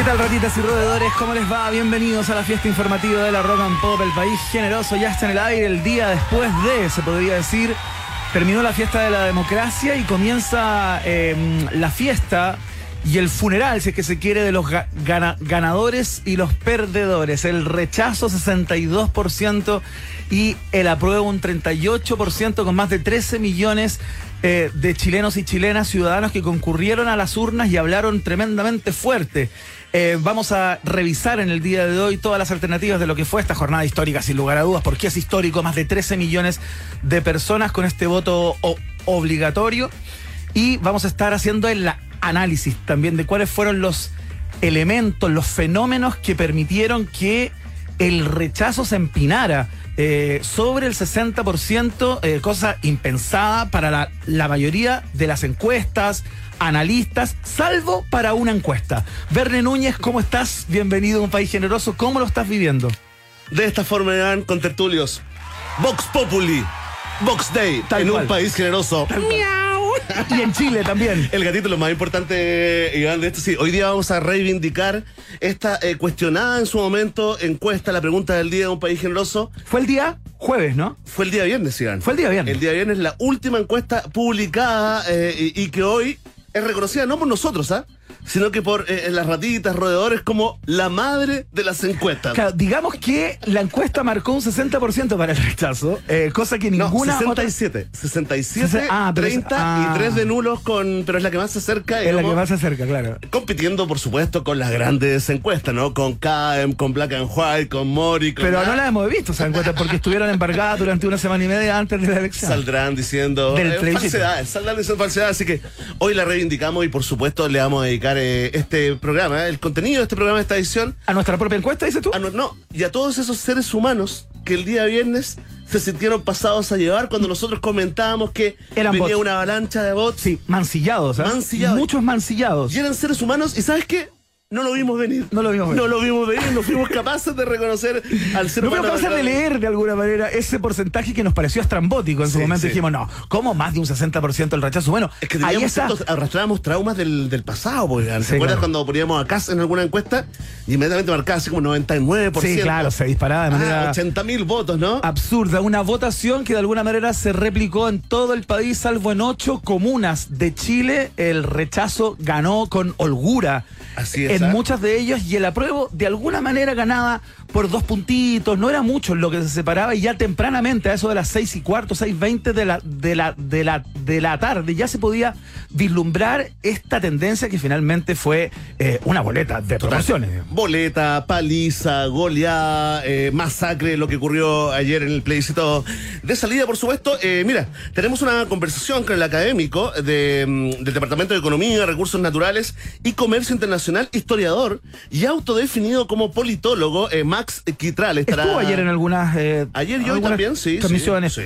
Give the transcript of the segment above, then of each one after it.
¿Qué tal ratitas y roedores? ¿Cómo les va? Bienvenidos a la fiesta informativa de la Rock and Pop. El país generoso ya está en el aire el día después de, se podría decir, terminó la fiesta de la democracia y comienza eh, la fiesta y el funeral, si es que se quiere, de los ga- gana- ganadores y los perdedores. El rechazo 62% y el apruebo un 38% con más de 13 millones eh, de chilenos y chilenas, ciudadanos que concurrieron a las urnas y hablaron tremendamente fuerte. Eh, vamos a revisar en el día de hoy todas las alternativas de lo que fue esta jornada histórica, sin lugar a dudas, porque es histórico, más de 13 millones de personas con este voto obligatorio. Y vamos a estar haciendo el análisis también de cuáles fueron los elementos, los fenómenos que permitieron que el rechazo se empinara eh, sobre el 60%, eh, cosa impensada para la mayoría de las encuestas, analistas, salvo para una encuesta. Verne Núñez, ¿cómo estás? Bienvenido a un país generoso. ¿Cómo lo estás viviendo? De esta forma eran con tertulios. Vox Populi. Vox Day. Tal en cual. un país generoso. Y en Chile también. El gatito, lo más importante, Iván, de esto, sí. Hoy día vamos a reivindicar esta eh, cuestionada en su momento encuesta, la pregunta del día de un país generoso. Fue el día jueves, ¿no? Fue el día viernes, Iván. Fue el día viernes. El día viernes, la última encuesta publicada eh, y, y que hoy es reconocida no por nosotros, ¿ah? Sino que por eh, las ratitas, roedores, como la madre de las encuestas. Claro, digamos que la encuesta marcó un 60% para el rechazo, eh, cosa que No, ninguna otra- 67. 67, Ah, pero es- 30 ah. y 3 de nulos con. Pero es la que más se acerca. es la que más se acerca, claro. Compitiendo, por supuesto, con las grandes encuestas, ¿no? Con KM, con Black and White, con Mori, con. Pero Ah, no la hemos visto esa encuesta porque estuvieron embargadas durante una semana y media antes de la elección. Saldrán diciendo Del eh, falsedades, saldrán diciendo falsedades, así que hoy la reivindicamos y por supuesto le vamos a dedicar eh, este programa, eh, el contenido de este programa, esta edición, ¿A nuestra propia encuesta, dices tú? a no, no, y a todos esos seres humanos que el día viernes se sintieron pasados a llevar cuando nosotros comentábamos que Eran venía bots. una avalancha de bots Sí, mancillados, ¿ah? Mancillados. Muchos mancillados. y eran seres humanos y ¿sabes qué? No lo vimos venir. No lo vimos venir. No lo vimos venir, no fuimos capaces de reconocer al ser No fuimos capaces de leer de alguna manera ese porcentaje que nos pareció estrambótico en su Sí, momento. sí. Dijimos, no, ¿cómo más de un 60% el rechazo? Bueno, Es que ahí está. arrastrábamos traumas del, del pasado, porque ¿te Sí, acuerdas claro. cuando poníamos a casa en alguna encuesta y inmediatamente marcaba así como 99%? Sí, claro, se disparaba de manera Ah, 80 mil votos, ¿no? absurda. Una votación que de alguna manera se replicó en todo el país, salvo en ocho comunas de Chile. El rechazo ganó con holgura. Así es, En muchas de ellas y el apruebo de alguna manera ganaba por dos puntitos, no era mucho lo que se separaba y ya tempranamente, a eso de las seis y cuarto, seis veinte de la, de la, de la, de la tarde, ya se podía vislumbrar esta tendencia que finalmente fue eh, una boleta de proporciones. Boleta, paliza, goleada, eh, masacre, lo que ocurrió ayer en el plebiscito de salida, por supuesto. Eh, mira, tenemos una conversación con el académico de, mm, del Departamento de Economía, Recursos Naturales y Comercio Internacional, historiador y autodefinido como politólogo, eh, Max Quitral. Estará Estuvo ayer en algunas. eh, Ayer y hoy algunas también, sí. sí, Transmisiones sí.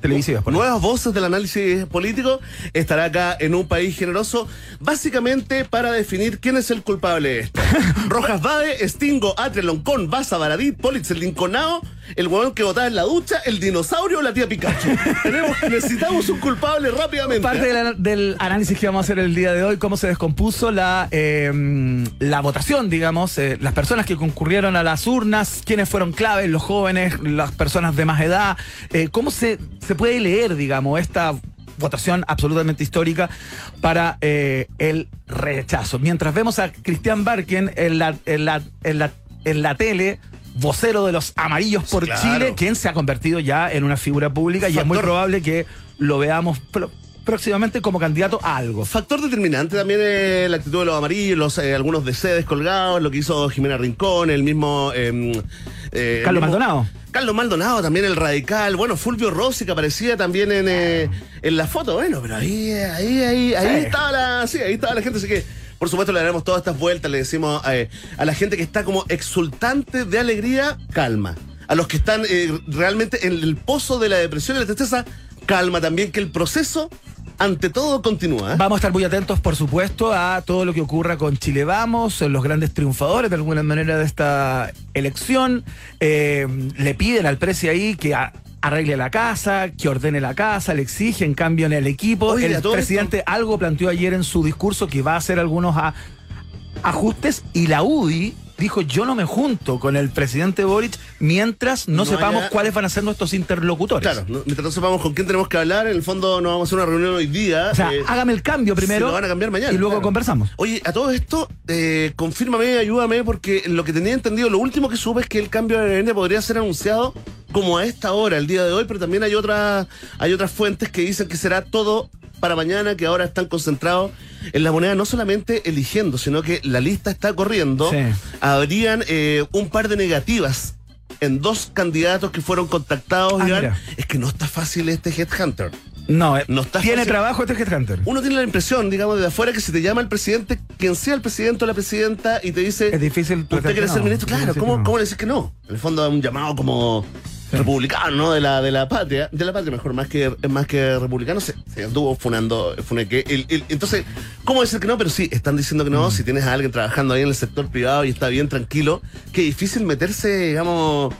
televisivas. por Nuevas voces del análisis político estará acá en un país generoso, básicamente para definir quién es el culpable de. Rojas Bade, Stingo, Atre, Loncón, Baza, Baradit, Politz, el Linconao, el huevón que votaba en la ducha, el dinosaurio o la tía Pikachu. Tenemos, necesitamos un culpable rápidamente. Parte del, del análisis que vamos a hacer el día de hoy, cómo se descompuso la, eh, la votación, digamos, eh, las personas que concurrieron a las urnas, quiénes fueron claves, los jóvenes, las personas de más edad, eh, cómo se, se puede leer, digamos, esta votación absolutamente histórica para eh, el rechazo. Mientras vemos a Cristian Barken en la, en la, en la, en la tele, vocero de los amarillos por Claro. Chile, quien se ha convertido ya en una figura pública y es muy probable que lo veamos próximamente como candidato a algo. Factor determinante también la actitud de los amarillos, los, eh, algunos de sedes colgados, lo que hizo Jimena Rincón, el mismo... eh, eh, Carlos mismo- Maldonado. Carlos Maldonado, también el radical. Bueno, Fulvio Rossi que aparecía también en, eh, en la foto. Bueno, pero ahí, ahí, ahí, ahí Sí. estaba la, sí, ahí estaba la gente. Así que, por supuesto, le daremos todas estas vueltas. Le decimos eh, a la gente que está como exultante de alegría, calma. A los que están eh, realmente en el pozo de la depresión y la tristeza, calma también, que el proceso, ante todo, continúa. ¿eh? Vamos a estar muy atentos, por supuesto, a todo lo que ocurra con Chile Vamos, los grandes triunfadores de alguna manera de esta elección. Eh, le piden al precio ahí que a- arregle la casa, que ordene la casa, le exigen cambio en el equipo. Oye, el presidente algo planteó ayer en su discurso que va a hacer algunos a ajustes y la UDI dijo yo no me junto con el presidente Boric mientras no, No sepamos haya- cuáles van a ser nuestros interlocutores. Claro, no- mientras no sepamos con quién tenemos que hablar, en el fondo no vamos a hacer una reunión hoy día. O sea, eh, hágame el cambio primero se lo van a cambiar mañana, y luego claro. conversamos. Oye, a todo esto, eh, confírmame, ayúdame, porque lo que tenía entendido, lo último que supe es que el cambio de gabinete podría ser anunciado como a esta hora, el día de hoy, pero también hay otras, hay otras fuentes que dicen que será todo para mañana, que ahora están concentrados en la moneda, no solamente eligiendo, sino que la lista está corriendo. Sí. Habrían eh, un par de negativas en dos candidatos que fueron contactados. Ah. Es que no está fácil este Headhunter. No, eh, No está tiene fácil. trabajo este Headhunter. Uno tiene la impresión, digamos, de afuera que si te llama el presidente, quien sea el presidente o la presidenta, y te dice, Es difícil ¿usted quiere ser no. ministro? Claro, ¿cómo, no. ¿cómo le decís que no? En el fondo un llamado como republicano, ¿no? De la, de la patria, de la patria mejor, más que, más que republicano, se, se anduvo funando, funeque. El- el- entonces, ¿cómo decir que no? Pero sí, están diciendo que Mm. no, si tienes a alguien trabajando ahí en el sector privado y está bien tranquilo, qué difícil meterse, digamos,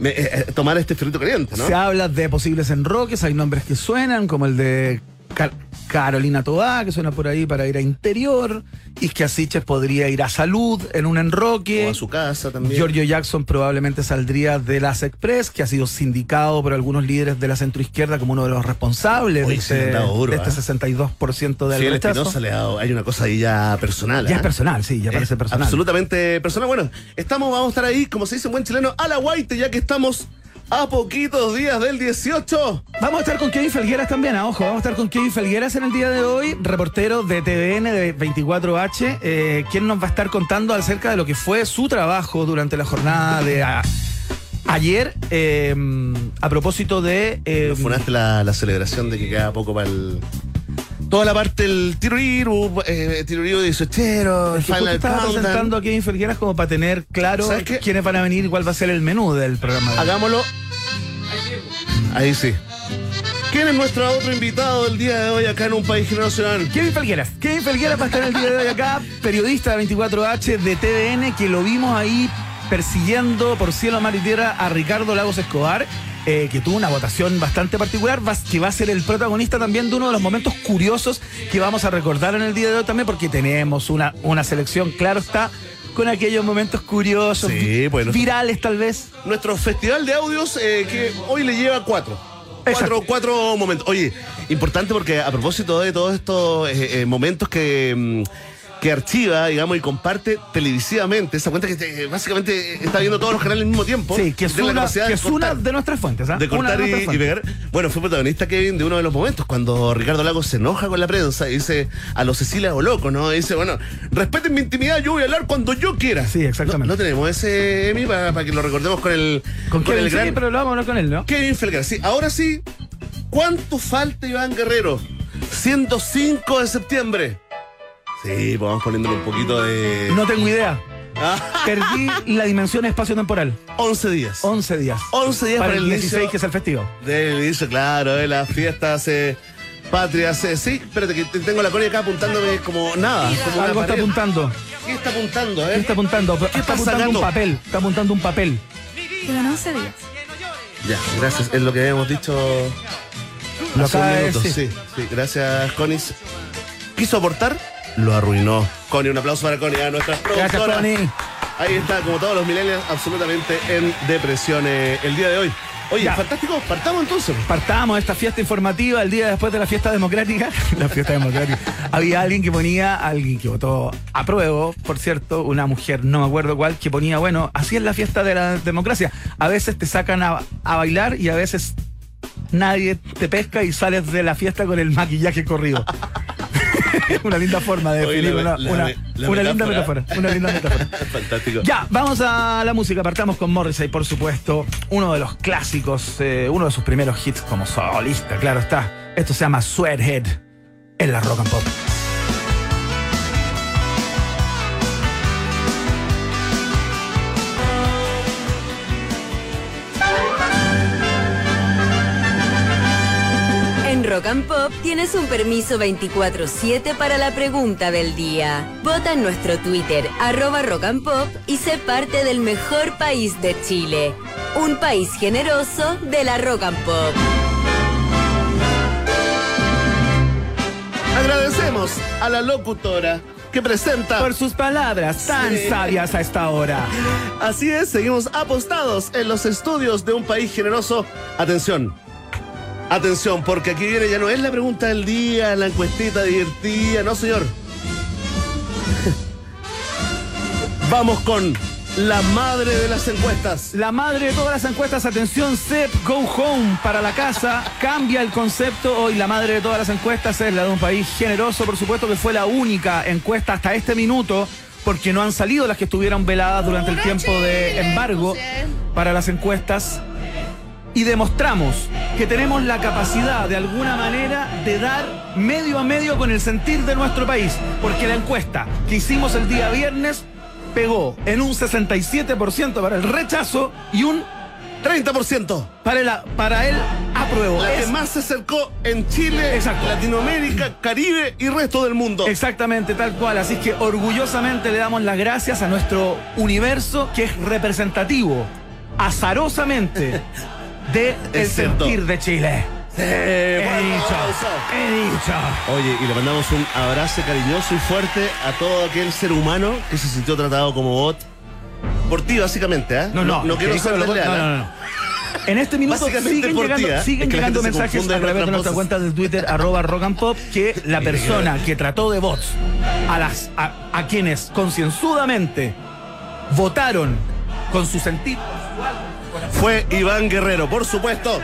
me- eh, eh, tomar este ferrito caliente, ¿no? Se habla de posibles enroques, hay nombres que suenan, como el de Car- Carolina Tobá, que suena por ahí para ir a interior. Isquia Siches podría ir a salud en un enroque. O a su casa también. Giorgio Jackson probablemente saldría de las Express, que ha sido sindicado por algunos líderes de la centroizquierda como uno de los responsables Oye, de este, duro, de este ¿eh? 62% del Fiel rechazo. Espinosa le ha dado- hay una cosa ahí ya personal. Ya es personal, sí, ya parece Es personal. Absolutamente personal. Bueno, estamos, vamos a estar ahí, como se dice en buen chileno, a la guaite, ya que estamos a poquitos días del 18. Vamos a estar con Kevin Felgueras también, ah, ojo, vamos a estar con Kevin Felgueras en el día de hoy, reportero de TVN de 24H, eh, quien nos va a estar contando acerca de lo que fue su trabajo durante la jornada de a- ayer, eh, a propósito de... eh, Nos funaste la, la celebración de que queda poco para el. Toda la parte del tiruriru, eh, tiruriru 18, es que justo Final estaba Countdown. presentando a Kevin Felgueras como para tener claro quiénes van a venir y cuál va a ser el menú del programa. de. Hagámoslo. Ahí sí. ¿Quién es nuestro otro invitado del día de hoy acá en un país generacional? Kevin Felgueras. Kevin Felgueras va a estar el día de hoy acá, periodista de 24H de TVN, que lo vimos ahí persiguiendo por cielo, mar y tierra a Ricardo Lagos Escobar, eh, que tuvo una votación bastante particular, que va a ser el protagonista también de uno de los momentos curiosos que vamos a recordar en el día de hoy también, porque tenemos una, una selección, claro está, con aquellos momentos curiosos, Sí, bueno. virales tal vez. Nuestro festival de audios eh, que hoy le lleva cuatro. Cuatro, cuatro momentos. Oye, importante porque a propósito de todos estos eh, momentos que, mm, que archiva, digamos, y comparte televisivamente, esa cuenta que eh, básicamente está viendo todos los canales al mismo tiempo. Sí, que es la una, que de es una cortar. de nuestras fuentes. ¿ah? de Una cortar y, pegar. Bueno, fue protagonista Kevin de uno de los momentos cuando Ricardo Lagos se enoja con la prensa y dice a los Cecilia o loco, ¿no? Y dice, bueno, respeten mi intimidad, yo voy a hablar cuando yo quiera. Sí, exactamente. No, no tenemos ese Emi para que lo recordemos con el Con Kevin, el sí, pero lo vamos a hablar con él, ¿no? Kevin Felgar. Sí, ahora sí, ¿cuánto falta Iván Guerrero? Siendo 5 de septiembre. Sí, pues vamos poniéndole un poquito de. No tengo idea. Perdí la dimensión espacio-temporal. 11 días. 11 días. 11 días Para para el el 16, inicio que es el festivo. del inicio, claro, de las fiestas eh, patrias. eh, sí, espérate, que te- tengo la Connie acá apuntándome como nada. Como Algo está apuntando. ¿Qué está apuntando, ¿Qué eh? está apuntando? ¿Qué está está apuntando sacando? un papel. Está apuntando un papel. Quedan 11 días. Ya, gracias. Es lo que habíamos dicho Lo hace un de minuto. Sí, sí, gracias, Connie. Quiso aportar, lo arruinó. Connie, un aplauso para Connie, a nuestra Gracias, productora. Connie. Ahí está, como todos los millennials, absolutamente en depresión eh, el día de hoy. Oye, Ya. fantástico, partamos entonces. Partamos esta fiesta informativa el día después de la fiesta democrática. la fiesta democrática. Había alguien que ponía, alguien que votó a prueba, por cierto, una mujer, no me acuerdo cuál, que ponía, bueno, así es la fiesta de la democracia. A veces te sacan a, a bailar y a veces nadie te pesca y sales de la fiesta con el maquillaje corrido. una linda forma de definir una, la- una- la una linda metáfora. metáfora. Una linda metáfora. Fantástico. Ya, vamos a la música. Partamos con Morrissey, por supuesto. Uno de los clásicos, eh, uno de sus primeros hits como solista, claro está. Esto se llama Sweathead en la Rock and Pop. Rock and Pop tienes un permiso 24-7 para la pregunta del día. Vota en nuestro Twitter, arroba Rock and Pop, y sé parte del mejor país de Chile. Un país generoso de la Rock and Pop. Agradecemos a la locutora que presenta. Por sus palabras tan Sí. sabias a esta hora. Así es, seguimos apostados en los estudios de un país generoso. Atención. Atención, porque aquí viene ya no es la pregunta del día, la encuestita divertida, no señor. Vamos con la madre de las encuestas. La madre de todas las encuestas, atención, CEP, go home para la casa, cambia el concepto. Hoy la madre de todas las encuestas es la de un país generoso, por supuesto que fue la única encuesta hasta este minuto, porque no han salido las que estuvieron veladas durante el tiempo de embargo para las encuestas. Y demostramos que tenemos la capacidad de alguna manera de dar medio a medio con el sentir de nuestro país, porque la encuesta que hicimos el día viernes pegó en un 67% para el rechazo y un 30%. para el, para el apruebo. La que más se acercó en Chile, Exacto. Latinoamérica, Caribe y resto del mundo. Exactamente, tal cual. Así que orgullosamente le damos las gracias a nuestro universo que es representativo, azarosamente, de el sentir de Chile. Eh, He dicho, aplauso. he dicho. Oye, y le mandamos un abrazo cariñoso y fuerte a todo aquel ser humano que se sintió tratado como bot. Por ti, básicamente, ¿eh? No, no, no quiero que dijo ser lo- desleal. no, ¿eh? no, no. En este minuto Básicamente siguen por ti, llegando, ¿eh? siguen Es que la llegando gente se mensajes confunde a en través de nuestra cuenta de Twitter, arroba rock and pop, que la persona que trató de bots a, las, a, a quienes concienzudamente votaron con su sentido Fue Iván Guerrero, por supuesto.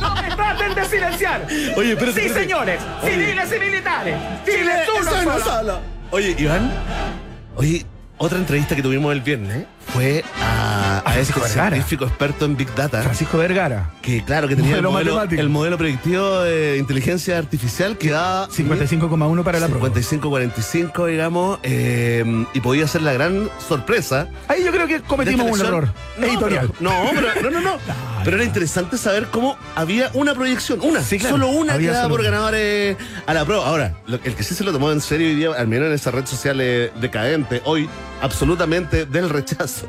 ¡No me traten de silenciar! Oye, espérate, Sí, espérate. señores, Oye. civiles y militares, Chile es uno solo. Oye, Iván. Oye, otra entrevista que tuvimos el viernes fue a, Francisco Vergara. científico experto en Big Data. Francisco Vergara, Que claro, que tenía el Modelo el modelo predictivo de inteligencia artificial que da 55,1 para la prueba. 55-45, digamos, eh, y podía ser la gran sorpresa. Ahí yo creo que cometimos un error No, editorial. pero- no, pero, no, no, no. Pero era interesante saber cómo había una proyección, una, Sí, claro. solo una que daba por ganadores a la prueba. Ahora, lo- el que sí se lo tomó en serio hoy día, al menos en esa red social eh, decadente, hoy, absolutamente del rechazo,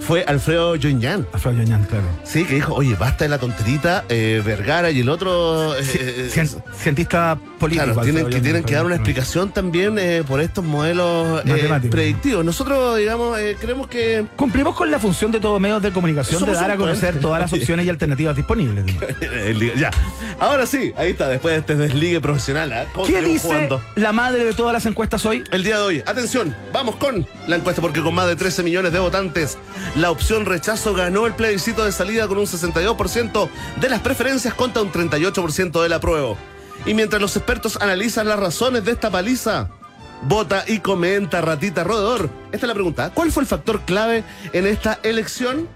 fue Alfredo Joñán. Alfredo Yoñán, claro. Sí, que dijo, oye, basta de la tonterita, eh, Vergara y el otro... eh, eh, Cien- cientista político. Claro, tienen que, tienen que dar una explicación también eh, por estos modelos predictivos. Nosotros, digamos, creemos que Cumplimos con la función de todo medios de comunicación Somos de dar a conocer todas las opciones y alternativas disponibles. Ya. Ahora sí, ahí está, después de este desligue profesional. ¿ah? ¿Cómo ¿Qué dice jugando? la madre de todas las encuestas hoy? El día de hoy, atención, vamos con la porque con más de 13 millones de votantes, la opción rechazo ganó el plebiscito de salida con un 62% de las preferencias contra un 38% del apruebo. Y mientras los expertos analizan las razones de esta paliza, vota y comenta Ratita Rodedor. Esta es la pregunta, ¿cuál fue el factor clave en esta elección?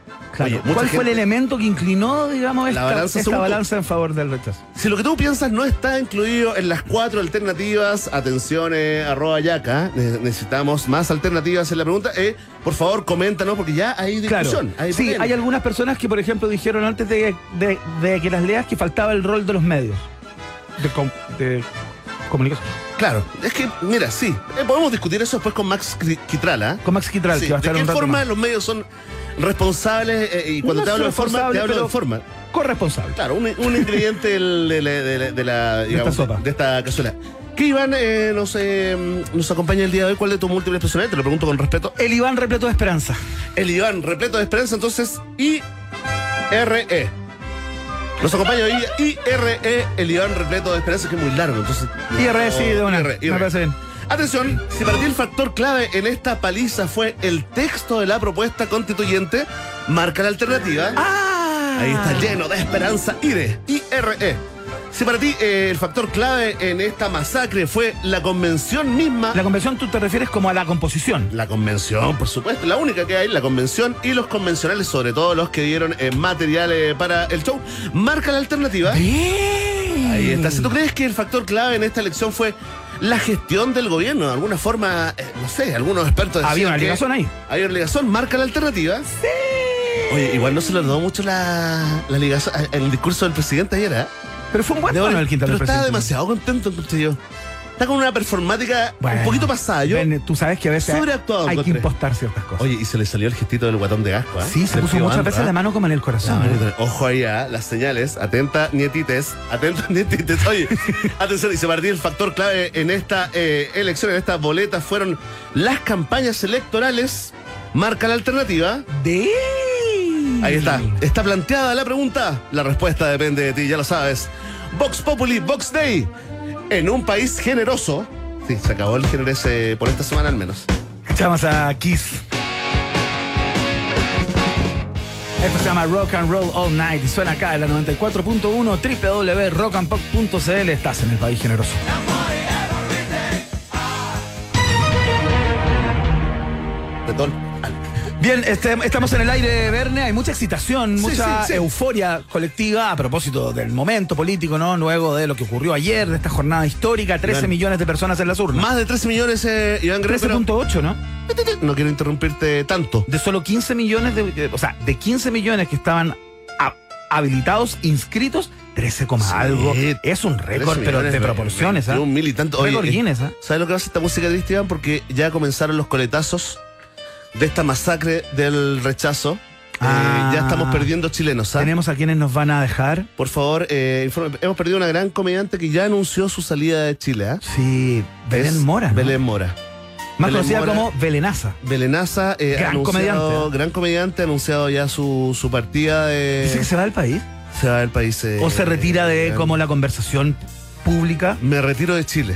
Oye, ¿Cuál fue el elemento que inclinó, digamos, esta, balanza esta balanza en favor del rechazo? Si lo que tú piensas no está incluido en las cuatro alternativas, atención, eh, arroba yaca, ne- necesitamos más alternativas en la pregunta, eh, por favor coméntanos porque ya hay Claro. discusión. hay sí, hay algunas personas que, por ejemplo, dijeron antes de, de- de que las leas que faltaba el rol de los medios de, com- de comunicación. Claro, es que, mira, sí, eh, podemos discutir eso después con Max Quitrala. Con Max Quitral, Sí, que va a ¿De qué un rato forma más. los medios son responsables? eh, y cuando No te hablo de forma, te hablo de forma. Corresponsable. Claro, un, un ingrediente del- de, la- de de la, digamos, sopa. de esta cazuela. ¿Qué Iván eh, nos, eh, nos acompaña el día de hoy? ¿Cuál de tus múltiples personalidades? Te lo pregunto con respeto. El Iván repleto de esperanza. El Iván, repleto de esperanza, entonces I-R-E. Nos acompaña hoy I-R-E, el Iván repleto de esperanza, que es muy largo, entonces. IRE, sí, de una. IRE, Me parece bien. Atención, si para ti el factor clave en esta paliza fue el texto de la propuesta constituyente, marca la alternativa. ¡Ah! Ahí está lleno de esperanza, IRE, I-R-E. Si para ti eh, el factor clave en esta masacre fue la convención misma, La convención tú te refieres como a la composición. la convención, por supuesto, la única que hay, la convención y los convencionales, sobre todo los que dieron eh, material eh, para el show, marca la alternativa. Bien. Ahí está. Si tú crees que el factor clave en esta elección fue la gestión del gobierno, de alguna forma, eh, no sé, algunos expertos decían Había una ligazón ahí. Había una ligazón, marca la alternativa. Sí. Oye, igual no se le notó mucho la, la ligazón en el discurso del presidente ayer, ¿eh? Pero fue un buen tono el quintal pero del estaba presidente. demasiado contento, encontré yo. Está con una performática Bueno, un poquito pasada. Yo, tú sabes que a veces Sobreactuado hay que encontré. impostar ciertas cosas. Oye, y se le salió el gestito del guatón de gasco, ¿ah? sí, se puso muchas veces la ¿ah? mano como en el corazón. manito- Ojo ahí, ¿ah? las señales. Atenta, nietites. Atenta, nietites. Oye, atención. Y se partió el factor clave en esta eh, elección, en esta boleta, fueron las campañas electorales. Marca la alternativa. De. Ahí está. Está planteada la pregunta. La respuesta depende de ti, ya lo sabes. Vox Populi, Vox Day. En un país generoso. Sí, se acabó el generese por esta semana al menos. Echamos a Kiss. Esto se llama Rock and Roll All Night y suena acá en la 94.1 www.rockandpop.cl. Estás en el país generoso. Tetón. Bien, este, estamos en el aire, Verne. Hay mucha excitación, Sí, mucha sí, sí. euforia colectiva a propósito del momento político, ¿no? Luego de lo que ocurrió ayer, de esta jornada histórica, 13 Iván. millones de personas en las urnas. Más de 13 millones, eh, Iván Guerrero. pero- 13.8, ¿no? No quiero interrumpirte tanto. De solo 15 millones de. eh, O sea, de 15 millones que estaban a- habilitados, inscritos, 13, coma Sí, algo. Es un récord, 13 pero de proporciones, ¿ah? Un mil y tanto. Oye, eh, Guinness, ¿ah? ¿Sabes lo que hace esta música triste, Iván? Porque ya comenzaron los coletazos de esta masacre del rechazo. Eh, Ah. ya estamos perdiendo chilenos, ¿ah? Tenemos a quienes nos van a dejar. Por favor, eh, hemos perdido una gran comediante que ya anunció su salida de Chile. ¿ah? Sí, Belén Mora. ¿no? Belén Mora. Más Belén conocida Mora. como Belenaza. Belenaza, eh, Gran comediante, gran comediante, ha anunciado ya su, su partida de. Dice que se va del país. se va del país. eh, o se retira de como la conversación pública. Me retiro de Chile.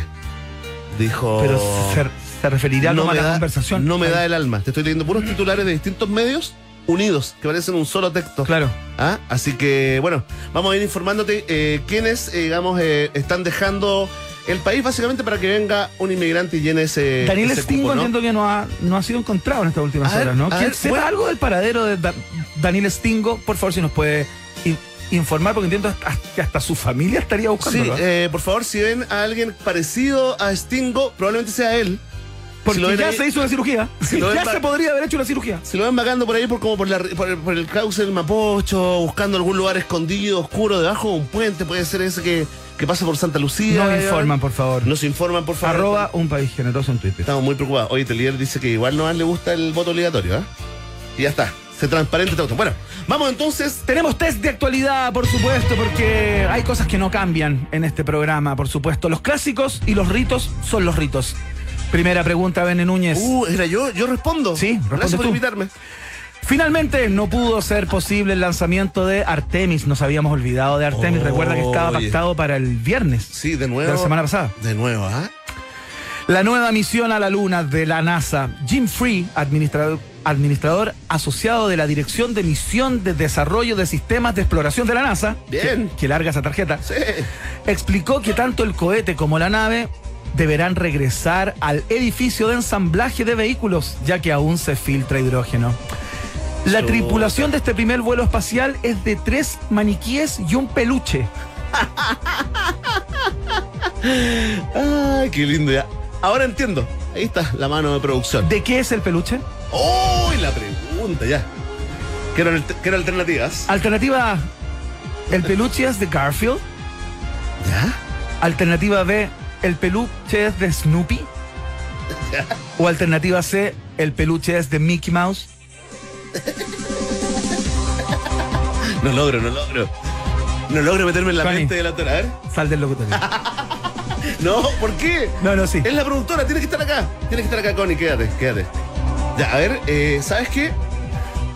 Dijo. Pero se, se referirá como a la da, conversación. No me da el alma. Te estoy leyendo puros titulares de distintos medios unidos que parecen un solo texto. Claro. ¿Ah? Así que, bueno, vamos a ir informándote eh, quiénes, eh, digamos, eh, están dejando el país básicamente para que venga un inmigrante y llene ese. Daniel ese Stingo cupo, ¿no? entiendo que no ha, no ha sido encontrado en estas últimas A horas, ¿no? ¿Quién sepa bueno. algo del paradero de Da- Daniel Stingo? Por favor, si nos puede in- informar, porque entiendo que hasta su familia estaría Sí, buscándolo. ¿eh? eh, por favor, si ven a alguien parecido a Stingo, probablemente sea él. Porque si lo ya ahí- se hizo una cirugía. si ya se podría haber hecho una cirugía. Si lo ven vagando por ahí, por, como por, la- por, por el cauce del Mapocho, buscando algún lugar escondido, oscuro, debajo de un puente, puede ser ese que, que pasa por Santa Lucía. No eh, informan, por favor. Nos informan, por favor. Arroba un país generoso en Twitter. Estamos muy preocupados. Oye, Telier dice que igual no le gusta el voto obligatorio, ¿ah? Y ya está. Se transparente todo. Bueno, vamos entonces. Tenemos test de actualidad, por supuesto, porque hay cosas que no cambian en este programa, por supuesto. Los clásicos y los ritos son los ritos. Primera pregunta, Bene Núñez. Uh, era yo, yo respondo. Sí, Gracias por tú. invitarme. Finalmente no pudo ser posible el lanzamiento de Artemis. Nos habíamos olvidado de Artemis. Oh, Recuerda que estaba oye. pactado para el viernes Sí, de nuevo. de la semana pasada. De nuevo, ¿ah? La nueva misión a la Luna de la NASA. Jim Free, administrador, administrador asociado de la Dirección de Misión de Desarrollo de Sistemas de Exploración de la NASA. Bien. Que, que larga esa tarjeta. Sí. explicó que tanto el cohete como la nave deberán regresar al edificio de ensamblaje de vehículos, ya que aún se filtra hidrógeno. La tripulación de este primer vuelo espacial es de tres maniquíes y un peluche. Ay, qué lindo ya. Ahora entiendo. Ahí está la mano de producción. ¿De qué es el peluche? ¡Uy, la pregunta ya! Quiero, quiero alternativas. Alternativa A, el peluche es de Garfield. ¿Ya? Alternativa B, el peluche es de Snoopy. O alternativa C, el peluche es de Mickey Mouse. No logro, no logro. No logro meterme en la Connie. mente del autor. A ver. Sal del locutorio. No, ¿por qué? No, no, sí. Es la productora, tiene que estar acá. Tiene que estar acá, Connie, quédate, quédate. Ya, a ver, eh, ¿sabes qué?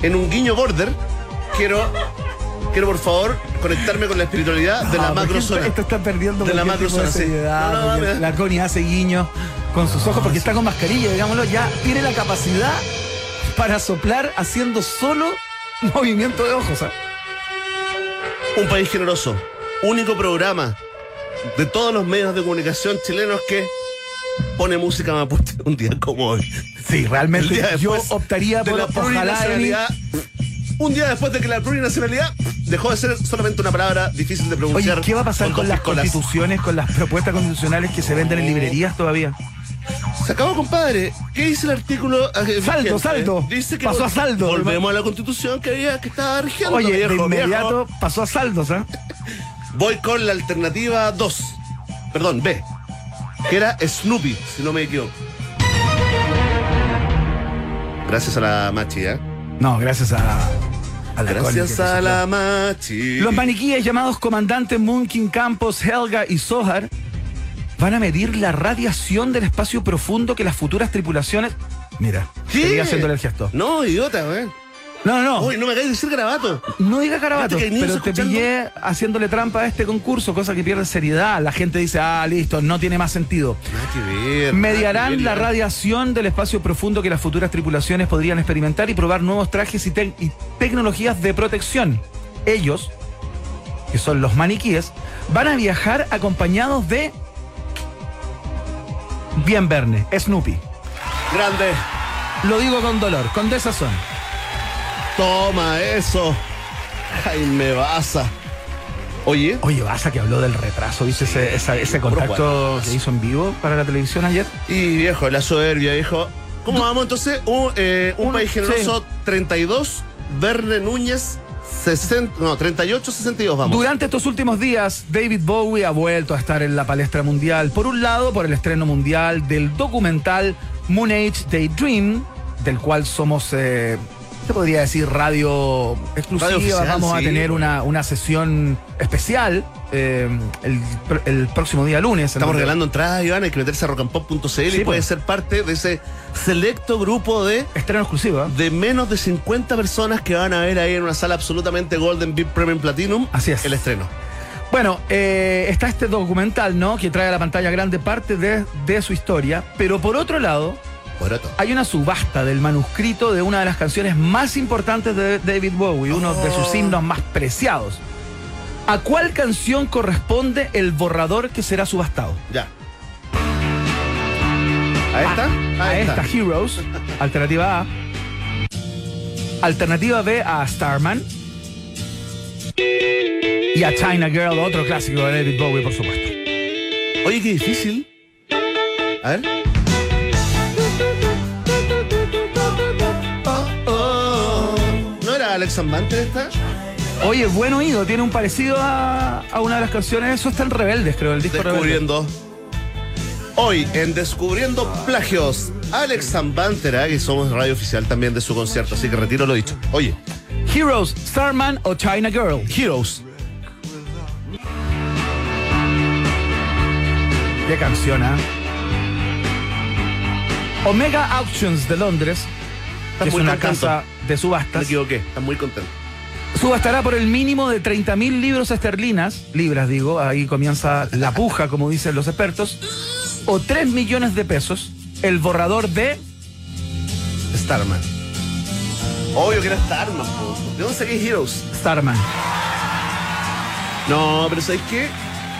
En un guiño border, quiero, quiero por favor conectarme con la espiritualidad de la Ah, macro porque zona. Esto está perdiendo De la macrozona, sí. No, no, La Connie hace guiño con sus ojos porque está con mascarilla, digámoslo. Ya tiene la capacidad para soplar haciendo solo movimiento de ojos. ¿ah? Un país generoso. Único programa de todos los medios de comunicación chilenos que pone música mapuche un día como hoy. Sí, realmente yo optaría por la ojalá. Un día después de que la plurinacionalidad dejó de ser solamente una palabra difícil de Oye, pronunciar. ¿qué va a pasar con las constituciones, con las propuestas constitucionales que se venden en librerías todavía? Se acabó, compadre. ¿Qué dice el artículo? eh, Saldo, saldo. Dice que Pasó a saldo. Volvemos a la constitución que había que estaba rigiendo. Oye, de inmediato viejo. pasó a saldos, ¿ah? Voy con la alternativa 2. Perdón, B. que era Snoopy, si no me equivoco. Gracias a la Machi, ¿eh? No, gracias a, a la Gracias a la Machi. Los maniquíes llamados Comandante Munkin Campos, Helga y Sohar van a medir la radiación del espacio profundo que las futuras tripulaciones. Mira, ¿Qué? haciendo el gesto. No, idiota, güey. No, no, Uy, no me hagas decir garabato. no diga carabato, Fíjate que pero te escuchando. pillé haciéndole trampa a este concurso, cosa que pierde seriedad. La gente dice, ah, listo, no tiene más sentido. Que ver. que Mediarán ver, la radiación del espacio profundo que las futuras tripulaciones podrían experimentar y probar nuevos trajes y, y tecnologías de protección. Ellos, que son los maniquíes, van a viajar acompañados de. Bien Verne, Snoopy. Grande. Lo digo con dolor, con desazón. Toma eso. Jaime Baza. Oye, Oye, Baza que habló del retraso, ¿viste ese, esa- ese contacto que hizo en vivo para la televisión ayer? y viejo, la soberbia, viejo. ¿Cómo vamos entonces? Un, eh, un Un- país generoso 32, Verne Núñez 60, no, 38, 62 vamos. Durante estos últimos días, David Bowie ha vuelto a estar en la palestra mundial. Por un lado, por el estreno mundial del documental Moon Age Daydream, del cual somos, eh, se podría decir, radio exclusiva. Radio oficial, Vamos a tener una, una sesión especial eh, el, el próximo día lunes. en Estamos donde- regalando entradas, Iván, hay que meterse a rockandpop.cl Sí, y puede pues. ser parte de ese selecto grupo de Estreno exclusivo. ¿eh? de menos de 50 personas que van a ver ahí en una sala absolutamente Golden VIP Premium Platinum. Así es. El estreno. Bueno, eh, está este documental, ¿no? Que trae a la pantalla grande parte de, de su historia. Pero por otro lado, Barato. hay una subasta del manuscrito de una de las canciones más importantes de David Bowie, uno de sus Oh. himnos más preciados. ¿A cuál canción corresponde el borrador que será subastado? Ya. ¿A esta? A esta, Heroes, alternativa A. Alternativa B a Starman. Y a China Girl, otro clásico de David Bowie, por supuesto. Oye, qué difícil. A ver. Alex Ambante esta? Oye, buen oído, tiene un parecido a, a una de las canciones. Eso está en Rebeldes, creo, el disco Rebeldes. Descubriendo. Hoy, en Descubriendo Plagios, Alex Zambantera, que somos radio oficial también de su concierto, así que retiro lo dicho. Oye, Heroes, Starman o China Girl. Heroes. Qué canción, ¿ah? Omega Auctions de Londres, Está que es una casa de Me subastas, equivoqué, está muy contento. subastará por el mínimo de 30.000 libros esterlinas, libras digo, ahí comienza la puja, como dicen los expertos, o 3 millones de pesos, el borrador de... Starman. Obvio que era Starman, po. ¿De dónde saqué Heroes? Starman. No, pero ¿sabes qué?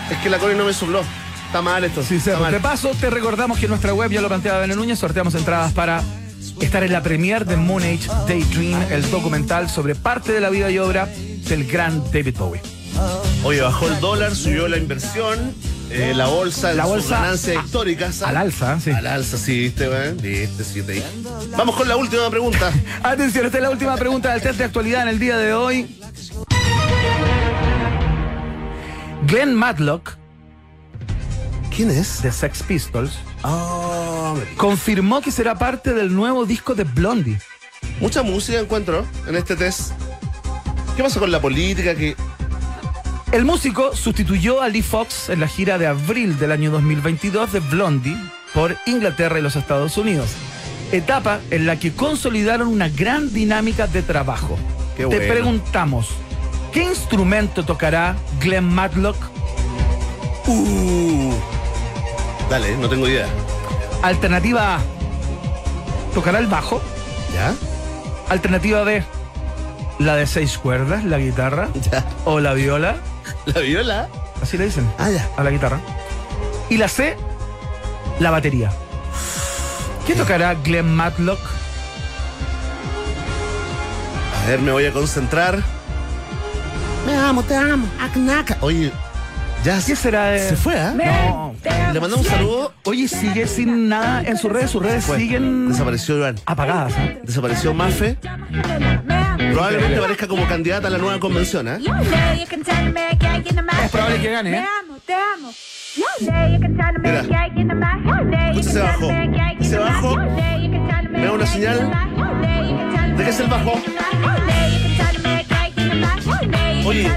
Es que la Connie no me sopló. Está mal esto. Sí, está mal. De paso, te recordamos que en nuestra web, ya lo planteaba Bene Núñez, sorteamos entradas para estar en la premier de Moon Age Daydream, el documental sobre parte de la vida y obra del gran David Bowie. Oye, bajó el dólar, subió la inversión, eh, la bolsa, La bolsa ganancias históricas. Al alza, sí. Al alza, sí, viste, weón. Viste, sí, te. Vamos con la última pregunta. Atención, esta es la última pregunta del test de actualidad en el día de hoy. Glenn Matlock, ¿Quién es? de Sex Pistols, Oh, confirmó que será parte del nuevo disco de Blondie. mucha música encuentro en este test. ¿Qué pasa con la política? Que El músico sustituyó a Lee Fox en la gira de abril del año 2022 de Blondie por Inglaterra y los Estados Unidos. Etapa en la que consolidaron una gran dinámica de trabajo. Qué Te bueno. preguntamos, ¿qué instrumento tocará Glenn Matlock? Uh. Dale, no tengo idea. Alternativa A, tocará el bajo. ¿Ya? Alternativa B, la de seis cuerdas, la guitarra. Ya. O la viola, ¿La viola? así le dicen. Ah, ya. a la guitarra. Y la C, la batería. ¿Qué tocará Glenn Matlock? A ver, me voy a concentrar. Me amo, te amo. Aknaka. Oye, ya ¿Qué será de.? se fue, ¿ah? No. Le mandamos un saludo. Oye, sigue sin nada en sus redes. Sus redes Fue. siguen Desapareció Iván. apagadas. ¿eh? Desapareció Mafe. Probablemente aparezca como candidata a la nueva convención, ¿eh? Es probable que gane, ¿eh? Te amo. Mira, escucha ese bajo. Ese bajo me da una señal de que es el bajo. Oye,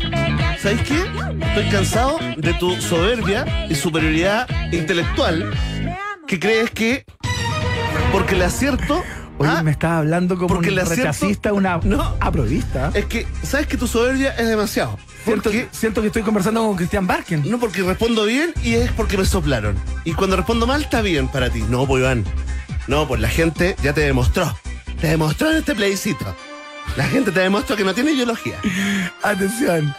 ¿sabes qué? Estoy cansado de tu soberbia y superioridad intelectual que crees que porque le acierto. Oye, ah, me estaba hablando como porque un le acierto- una No. aprovista. Es que, ¿sabes que tu soberbia es demasiado? Siento, Porque, siento que estoy conversando con Cristian Barken. no porque respondo bien y es porque me soplaron. Y cuando respondo mal está bien para ti. No, pues Iván. No, pues la gente ya te demostró. Te demostró en este plebiscito. La gente te demostró que no tiene ideología. Atención.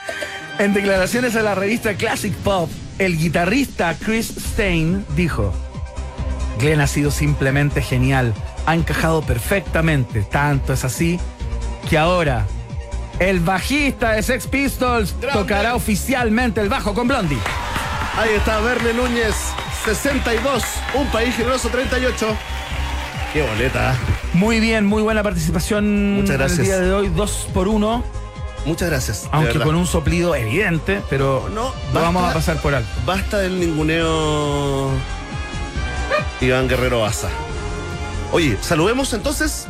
En declaraciones a la revista Classic Pop, el guitarrista Chris Stein dijo: Glenn ha sido simplemente genial. Ha encajado perfectamente. Tanto es así que ahora el bajista de Sex Pistols Grande. tocará oficialmente el bajo con Blondie. Ahí está Verne Núñez, 62. Un país generoso, 38. Qué boleta. Muy bien, muy buena participación Muchas gracias. el día de hoy, dos por uno, Muchas gracias. aunque con un soplido evidente, pero No, lo vamos a pasar por alto. Basta del ninguneo. Iván Guerrero Baza. Oye, saludemos entonces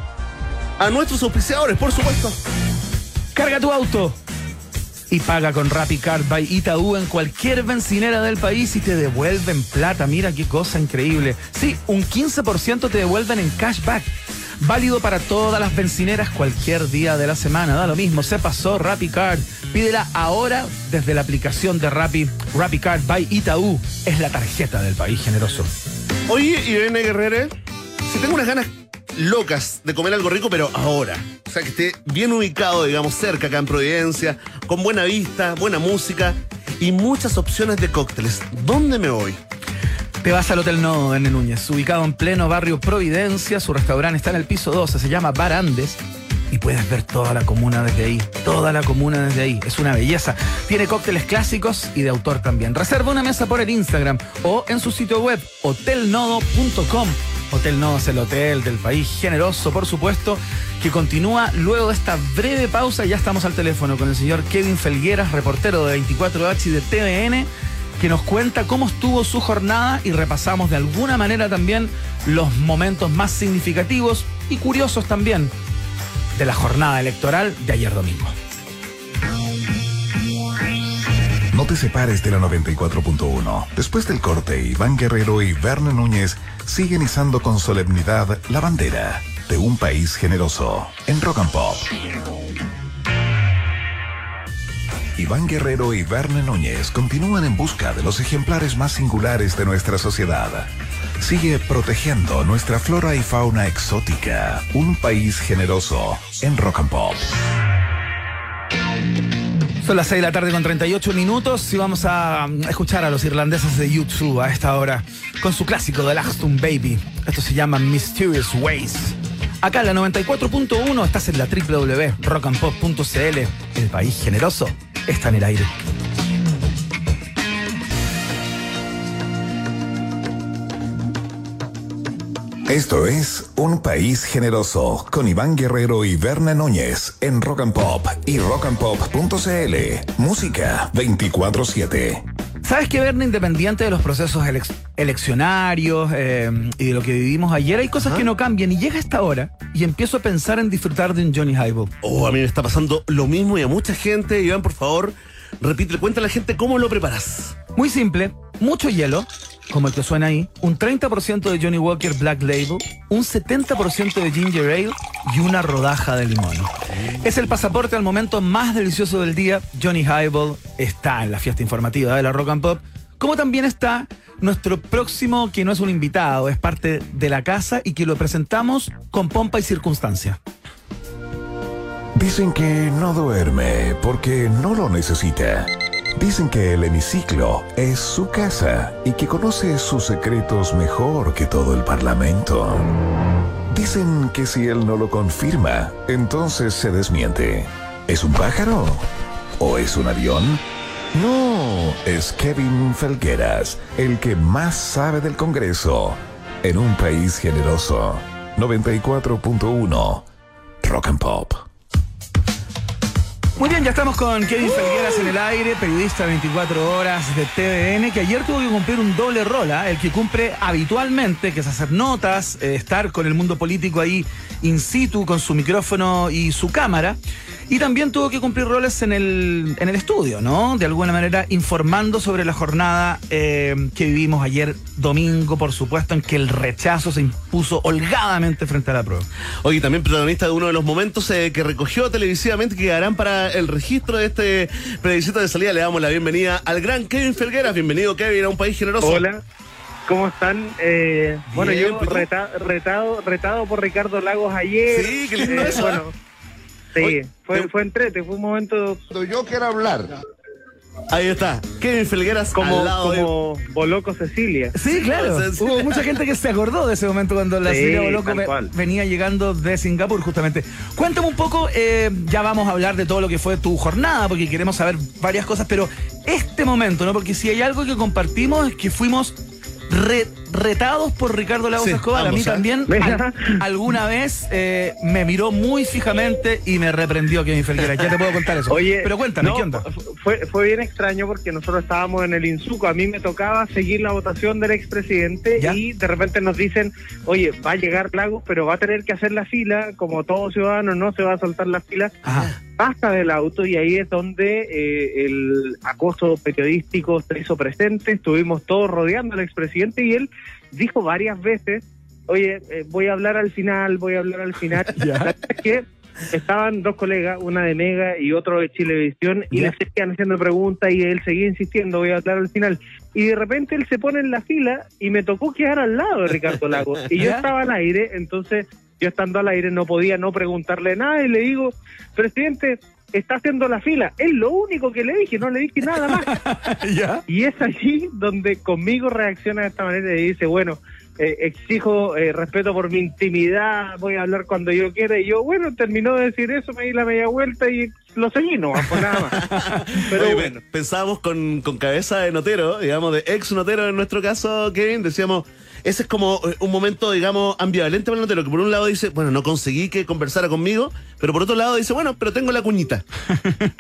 a nuestros auspiciadores, por supuesto. Carga tu auto y paga con RappiCard by Itaú en cualquier bencinera del país y te devuelven plata. Mira qué cosa increíble. Sí, un 15% te devuelven en cashback. Válido para todas las bencineras cualquier día de la semana. Da lo mismo, se pasó RappiCard. Pídela ahora desde la aplicación de Rappi. RappiCard by Itaú es la tarjeta del país generoso. Oye, Irene Guerrero, si tengo unas ganas locas de comer algo rico, pero ahora. O sea, que esté bien ubicado, digamos, cerca acá en Providencia, con buena vista, buena música y muchas opciones de cócteles. ¿Dónde me voy? Te vas al Hotel Nodo, Verne Núñez, ubicado en pleno barrio Providencia. Su restaurante está en el piso 12, se llama Bar Andes. Y puedes ver toda la comuna desde ahí. Toda la comuna desde ahí. Es una belleza. Tiene cócteles clásicos y de autor también. Reserva una mesa por el Instagram o en su sitio web hotelnodo.com. Hotel Nodo es el hotel del país generoso, por supuesto, que continúa luego de esta breve pausa. Ya estamos al teléfono con el señor Kevin Felgueras, reportero de 24H y de TVN que nos cuenta cómo estuvo su jornada y repasamos de alguna manera también los momentos más significativos y curiosos también de la jornada electoral de ayer domingo. No te separes de la 94.1. Después del corte, Iván Guerrero y Verne Núñez siguen izando con solemnidad la bandera de un país generoso en Rock and Pop. Iván Guerrero y Verne Núñez continúan en busca de los ejemplares más singulares de nuestra sociedad. Sigue protegiendo nuestra flora y fauna exótica. Un país generoso en Rock and Pop. Son las 6 de la tarde con 38 minutos y vamos a mm, escuchar a los irlandeses de YouTube a esta hora con su clásico de Aston Baby. Esto se llama Mysterious Ways. Acá en la 94.1 estás en la www.rockandpop.cl. El país generoso está en el aire. Esto es Un País Generoso con Iván Guerrero y Berna Núñez en Rock and Pop y rockandpop.cl. Música 24-7. ¿Sabes que Verne, independiente de los procesos elec- eleccionarios eh, y de lo que vivimos ayer, hay cosas que no cambian y llega esta hora y empiezo a pensar en disfrutar de un Johnny Highball. Oh, a mí me está pasando lo mismo y a mucha gente. Iván, por favor, repite, cuenta a la gente cómo lo preparas. Muy simple, mucho hielo, como el que suena ahí, un 30% de Johnny Walker Black Label, un 70% de Ginger Ale y una rodaja de limón. Es el pasaporte al momento más delicioso del día. Johnny Highball está en la fiesta informativa de la Rock and Pop, como también está nuestro próximo, que no es un invitado, es parte de la casa y que lo presentamos con pompa y circunstancia. Dicen que no duerme porque no lo necesita. Dicen que el hemiciclo es su casa y que conoce sus secretos mejor que todo el Parlamento. Dicen que si él no lo confirma, entonces se desmiente. ¿Es un pájaro? ¿O es un avión? No, es Kevin Felgueras, el que más sabe del Congreso. En un país generoso. 94.1 Rock and Pop. Muy bien, ya estamos con Kevin Felgueras en el aire, periodista 24 horas de TVN, que ayer tuvo que cumplir un doble rol, ¿ah? el que cumple habitualmente, que es hacer notas, eh, estar con el mundo político ahí in situ, con su micrófono y su cámara. Y también tuvo que cumplir roles en el, en el estudio, ¿no? De alguna manera informando sobre la jornada eh, que vivimos ayer domingo, por supuesto, en que el rechazo se impuso holgadamente frente a la prueba. Hoy también protagonista de uno de los momentos eh, que recogió televisivamente que quedarán para el registro de este plebiscito de salida. Le damos la bienvenida al gran Kevin Felgueras. Bienvenido, Kevin, a un país generoso. Hola, ¿cómo están? Eh, bueno, Bien, yo pues, reta- retado, retado por Ricardo Lagos ayer. Sí, qué lindo eso, Bueno, sí, fue, te- fue entrete, fue un momento Cuando yo quiero hablar. Ahí está, Kevin Felgueras como, al lado de- como Boloco Cecilia. Sí, claro. Hubo mucha gente que se acordó de ese momento cuando la Sí, Silvia Boloco ve- venía llegando de Singapur, justamente. Cuéntame un poco, eh, ya vamos a hablar de todo lo que fue tu jornada, porque queremos saber varias cosas, pero este momento, ¿no? Porque si hay algo que compartimos es que fuimos re- retados por Ricardo Lagos Sí, Escobar. a mí ¿ah? también al- alguna vez eh, me miró muy fijamente y me reprendió Kevin Felguera. Ya te puedo contar eso. Oye, pero cuéntame, no, ¿qué onda? Fue, fue bien extraño porque nosotros estábamos en el Insuco. A mí me tocaba seguir la votación del expresidente ¿Ya? y de repente nos dicen, oye, va a llegar Lagos, pero va a tener que hacer la fila. Como todo ciudadano, no se va a soltar la fila. Ajá. Pasa del auto y ahí es donde eh, el acoso periodístico se hizo presente. Estuvimos todos rodeando al expresidente y él dijo varias veces, oye, eh, voy a hablar al final, voy a hablar al final. Ya. La verdad es que estaban dos colegas, una de Mega y otro de Chilevisión, y Ya. le seguían haciendo preguntas y él seguía insistiendo, voy a hablar al final. Y de repente él se pone en la fila y me tocó quedar al lado de Ricardo Lago. Y yo Ya. estaba al aire, entonces yo estando al aire no podía no preguntarle nada y le digo, presidente, está haciendo la fila. Es lo único que le dije, no le dije nada más. ¿Ya? Y es allí donde conmigo reacciona de esta manera y dice, bueno, eh, exijo eh, respeto por mi intimidad, voy a hablar cuando yo quiera. Y yo, bueno, terminó de decir eso, me di la media vuelta y lo seguí, no, pues nada más. Pero Oye, bueno. pe- pensábamos con, con cabeza de notero, digamos, de ex notero en nuestro caso, Kevin, decíamos, ese es como eh, un momento, digamos, ambivalente para el notero, que por un lado dice, bueno, no conseguí que conversara conmigo, pero por otro lado dice, bueno, pero tengo la cuñita.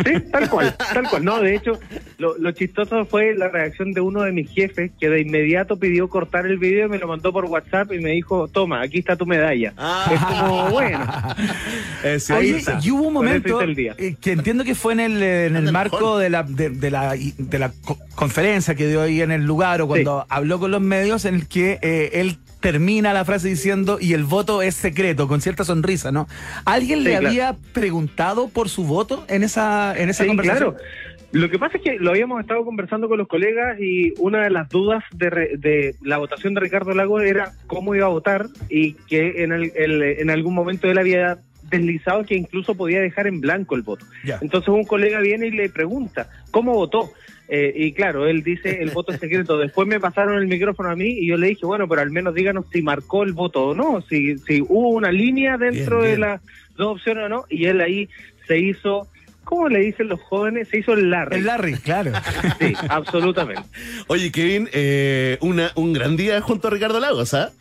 Sí, tal cual, tal cual. No, de hecho, lo, lo chistoso fue la reacción de uno de mis jefes que de inmediato pidió cortar el video y me lo mandó por WhatsApp y me dijo, toma, aquí está tu medalla. Ah. Es como, bueno. Es Ahí Oye, y hubo un momento hice el día. eh, que entiendo que fue en el, eh, en el marco de la, de, de la, de la co- conferencia que dio ahí en el lugar o cuando habló con los medios en el que eh, él termina la frase diciendo y el voto es secreto, con cierta sonrisa, ¿no? ¿Alguien Sí, le claro. había preguntado por su voto en esa, en esa Sí, conversación? claro. Lo que pasa es que lo habíamos estado conversando con los colegas y una de las dudas de, re- de la votación de Ricardo Lagos era cómo iba a votar y que en, el- el- en algún momento él había deslizado que incluso podía dejar en blanco el voto. Entonces un colega viene y le pregunta, ¿cómo votó? Eh, y claro, él dice el voto secreto. Después me pasaron el micrófono a mí y yo le dije, bueno, pero al menos díganos si marcó el voto o no, si, si hubo una línea dentro Bien, de las dos opciones o no. Y él ahí se hizo, ¿cómo le dicen los jóvenes? Se hizo el Larry. El Larry, claro. Sí, absolutamente. Oye, Kevin, eh, una, un gran día junto a Ricardo Lagos, ¿ah?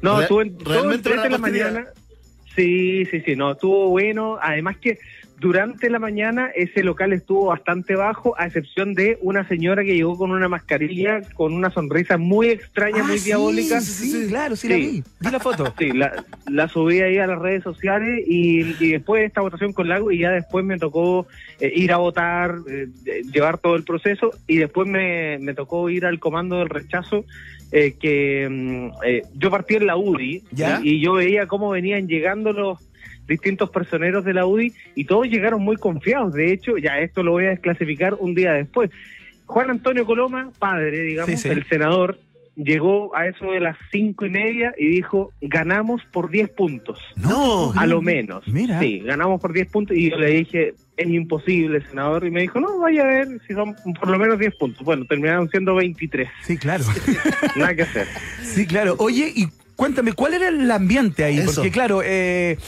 No, Real- estuvo en, realmente el 3 de una la mañana. Sí, sí, sí, no, estuvo bueno. Además que durante la mañana ese local estuvo bastante bajo, a excepción de una señora que llegó con una mascarilla, con una sonrisa muy extraña, Ah, muy sí, diabólica. Sí, sí, claro, sí, la vi. Vi la foto. Sí, la, la subí ahí a las redes sociales y, y después de esta votación con Lago y ya después me tocó eh, ir a votar, eh, llevar todo el proceso y después me, me tocó ir al comando del rechazo eh, que mm, eh, yo partí en la UDI ¿Ya? y, y yo veía cómo venían llegando los distintos personeros de la UDI y todos llegaron muy confiados. De hecho, ya esto lo voy a desclasificar un día después. Juan Antonio Coloma, padre, digamos, Sí, sí. el senador, llegó a eso de las cinco y media y dijo, ganamos por 10 puntos. No. A lo menos. Mira. Sí, ganamos por 10 puntos y yo le dije, es imposible, senador. Y me dijo, no, vaya a ver si son por lo menos 10 puntos. Bueno, terminaron siendo 23. Sí, claro. Nada que hacer. Sí, claro. Oye, y cuéntame, ¿cuál era el ambiente ahí? Eso. Porque, claro, eh,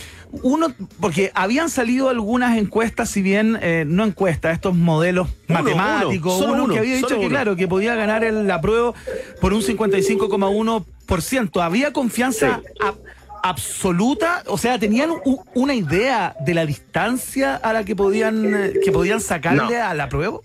uno, porque habían salido algunas encuestas, si bien eh, no encuestas, estos modelos Uno, matemáticos, uno, solo uno, uno, que había dicho que, claro, que podía ganar el apruebo por un 55,1%. ¿Había confianza Sí. a- absoluta, o sea, tenían u- una idea de la distancia a la que podían eh, que podían sacarle No. a la prueba.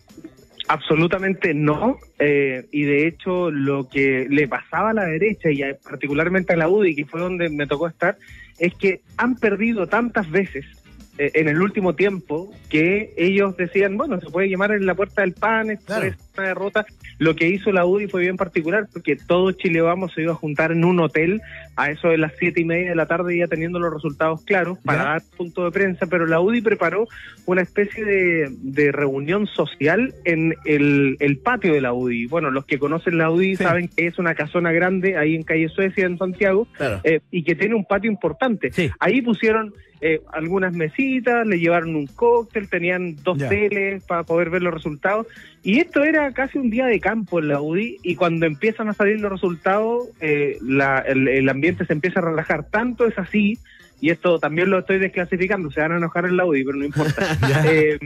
Absolutamente no, eh, y de hecho lo que le pasaba a la derecha y particularmente a la UDI, que fue donde me tocó estar, es que han perdido tantas veces en el último tiempo que ellos decían, bueno, se puede llamar en la puerta del pan, esto Claro. es una derrota. Lo que hizo la UDI fue bien particular porque todo Chile Vamos se iba a juntar en un hotel a eso de las siete y media de la tarde ya teniendo los resultados claros para Ya. dar punto de prensa, pero la UDI preparó una especie de, de reunión social en el, el patio de la UDI. Bueno, los que conocen la UDI Sí. saben que es una casona grande ahí en calle Suecia, en Santiago, Claro. eh, y que tiene un patio importante. Sí. Ahí pusieron eh, algunas mesitas, le llevaron un cóctel, tenían dos teles para poder ver los resultados. Y esto era casi un día de campo en la UDI y cuando empiezan a salir los resultados, eh, la- el, el ambiente se empieza a relajar. Tanto es así, y esto también lo estoy desclasificando, se van a enojar en la UDI, pero no importa. Eh,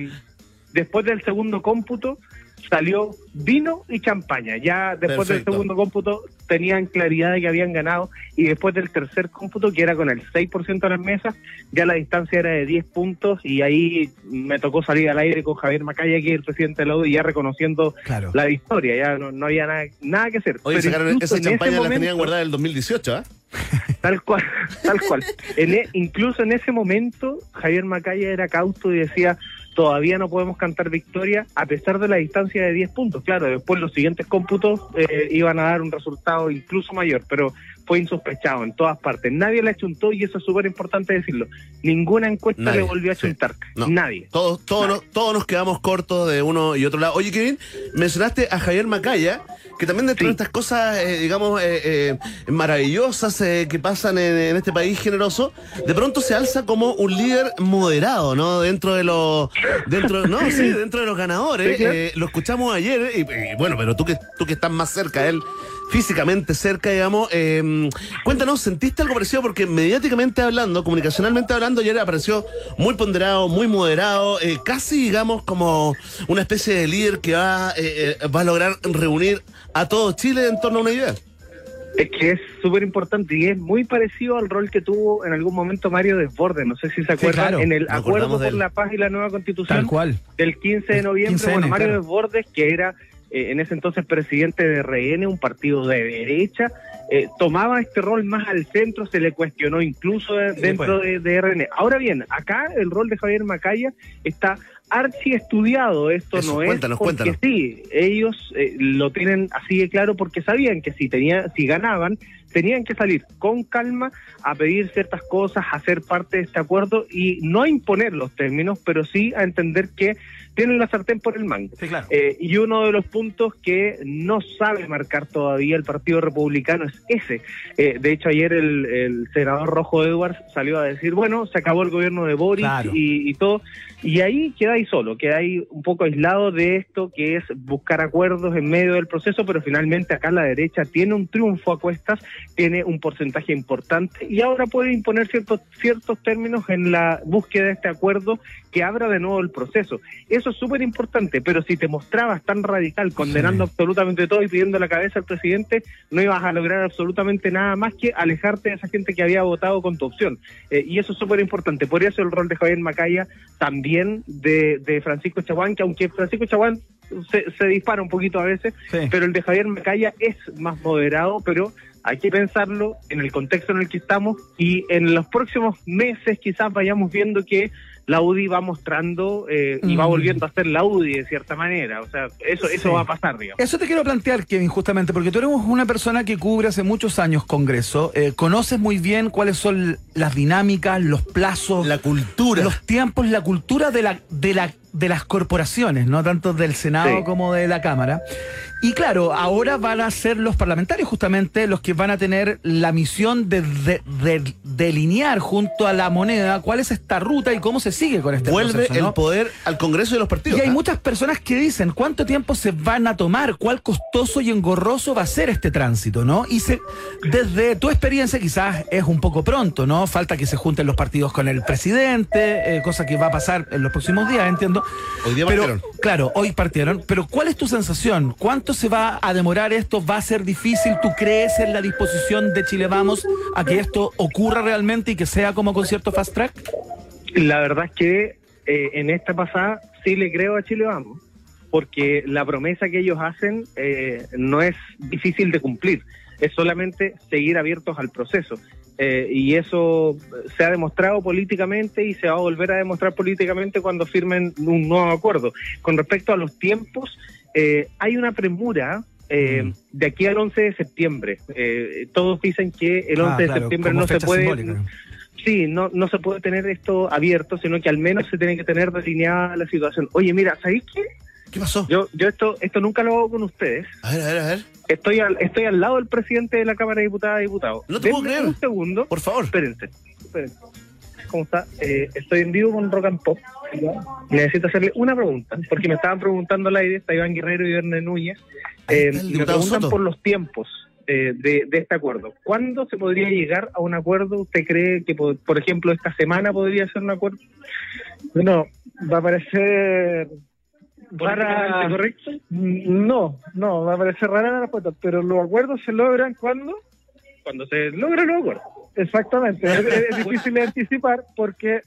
después del segundo cómputo salió vino y champaña. Ya después Perfecto. del segundo cómputo tenían claridad de que habían ganado y después del tercer cómputo, que era con el 6% de las mesas, ya la distancia era de 10 puntos y ahí me tocó salir al aire con Javier Macaya, que es el presidente de la ya reconociendo Claro. la victoria, ya no, no había nada, nada que hacer. Oye, sacaron incluso esa en ese champaña la momento- tenían guardada en el 2018, ¿ah? Tal cual, tal cual. En e- incluso en ese momento, Javier Macaya era cauto y decía, todavía no podemos cantar victoria a pesar de la distancia de 10 puntos. Claro, después los siguientes cómputos eh, iban a dar un resultado incluso mayor, pero fue insospechado en todas partes. Nadie le achuntó y eso es súper importante decirlo. Ninguna encuesta Nadie, le volvió a sí. achuntar. No. Nadie. Todos, todos, nos, todos nos quedamos cortos de uno y otro lado. Oye, Kevin, mencionaste a Javier Macaya, que también dentro de Sí. estas cosas, eh, digamos, eh, eh, maravillosas eh, que pasan en, en este país generoso, de pronto se alza como un líder moderado, ¿no? Dentro de los, dentro, no, sí, dentro de los ganadores. Sí, claro. Eh, lo escuchamos ayer y, y bueno, pero tú que, tú que estás más cerca de él, físicamente cerca, digamos, eh, cuéntanos, ¿sentiste algo parecido? Porque mediáticamente hablando, comunicacionalmente hablando, ayer apareció muy ponderado, muy moderado, eh, casi, digamos, como una especie de líder que va, eh, eh, va a lograr reunir a todo Chile en torno a una idea. Es que es súper importante y es muy parecido al rol que tuvo en algún momento Mario Desbordes. No sé si se acuerdan, claro. en el Nos acuerdo por la paz y la nueva constitución Tal cual. del 15 de noviembre. 15N, bueno, Mario claro. Desbordes, que era eh, en ese entonces presidente de RN, un partido de derecha, eh, tomaba este rol más al centro, se le cuestionó incluso dentro pues. de, de RN. Ahora bien, acá el rol de Javier Macaya está archi estudiado. Esto Eso, no cuéntanos, es porque cuéntanos. sí, ellos eh, lo tienen así de claro porque sabían que si tenía, si ganaban, tenían que salir con calma a pedir ciertas cosas, a ser parte de este acuerdo y no a imponer los términos, pero sí a entender que tienen la sartén por el mango. Sí, claro. Eh, y uno de los puntos que no sabe marcar todavía el Partido Republicano es ese. Eh, de hecho, ayer el, el senador Rojo Edwards salió a decir, bueno, se acabó el gobierno de Boris Claro. y, y todo. Y ahí queda ahí solo, queda ahí un poco aislado de esto que es buscar acuerdos en medio del proceso, pero finalmente acá la derecha tiene un triunfo a cuestas, tiene un porcentaje importante y ahora puede imponer ciertos, ciertos términos en la búsqueda de este acuerdo que abra de nuevo el proceso. Eso es súper importante, pero si te mostrabas tan radical, condenando absolutamente todo y pidiendo la cabeza al presidente, no ibas a lograr absolutamente nada más que alejarte de esa gente que había votado con tu opción. Eh, y eso es súper importante. Por eso el rol de Javier Macaya, también de, de Francisco Chaguán, que aunque Francisco Chaguán se, se dispara un poquito a veces, Sí. pero el de Javier Macaya es más moderado, pero hay que pensarlo en el contexto en el que estamos y en los próximos meses quizás vayamos viendo que la UDI va mostrando eh, y va volviendo a ser la UDI de cierta manera. O sea, eso, eso va a pasar, digamos. Eso te quiero plantear, Kevin, justamente, porque tú eres una persona que cubre hace muchos años Congreso, eh, conoces muy bien cuáles son las dinámicas, los plazos, La cultura. los tiempos, la cultura de la, de la de las corporaciones, no tanto del Senado Sí. como de la Cámara. Y claro, ahora van a ser los parlamentarios justamente los que van a tener la misión de, de- de delinear junto a la moneda cuál es esta ruta y cómo se sigue con este Vuelve proceso, ¿no? el poder al Congreso de los partidos. Y hay ¿ah? muchas personas que dicen cuánto tiempo se van a tomar, cuál costoso y engorroso va a ser este tránsito, ¿no? Y se, desde tu experiencia quizás es un poco pronto, ¿no? Falta que se junten los partidos con el presidente, eh, cosa que va a pasar en los próximos días, entiendo. Hoy día pero, partieron. Claro, hoy partieron. Pero ¿cuál es tu sensación? ¿Cuánto ¿Cuánto se va a demorar esto? ¿Va a ser difícil? ¿Tú crees en la disposición de Chile Vamos a que esto ocurra realmente y que sea como concierto fast track? La verdad es que eh, en esta pasada sí le creo a Chile Vamos, porque la promesa que ellos hacen eh, no es difícil de cumplir, es solamente seguir abiertos al proceso. Eh, y eso se ha demostrado políticamente y se va a volver a demostrar políticamente cuando firmen un nuevo acuerdo. Con respecto a los tiempos, eh, hay una premura eh, Mm. de aquí al 11 de septiembre. Eh, todos dicen que el 11 Ah, de claro, septiembre no se puede... simbólica. Sí, no, no se puede tener esto abierto, sino que al menos se tiene que tener delineada la situación. Oye, mira, ¿sabéis qué? ¿Qué pasó? Yo, yo esto, esto nunca lo hago con ustedes. A ver, a ver, a ver. Estoy al, estoy al lado del presidente de la Cámara de Diputadas y Diputados. No te puedo Denme creer. Un segundo. Por favor. Espérense. espérense. ¿Cómo está? Eh, estoy en vivo con Rock and Pop. Necesito hacerle una pregunta, porque me estaban preguntando al aire, está Iván Guerrero y Verne Núñez. Eh, me preguntan Soto. por los tiempos eh, de, de este acuerdo. ¿Cuándo se podría llegar a un acuerdo? ¿Usted cree que, por, por ejemplo, esta semana podría ser un acuerdo? Bueno, va a parecer ¿Políticamente rara. correcto? No, no, va a parecer rara la respuesta, pero los acuerdos se logran cuando. Cuando se logra el acuerdo. Exactamente, es, es difícil de anticipar porque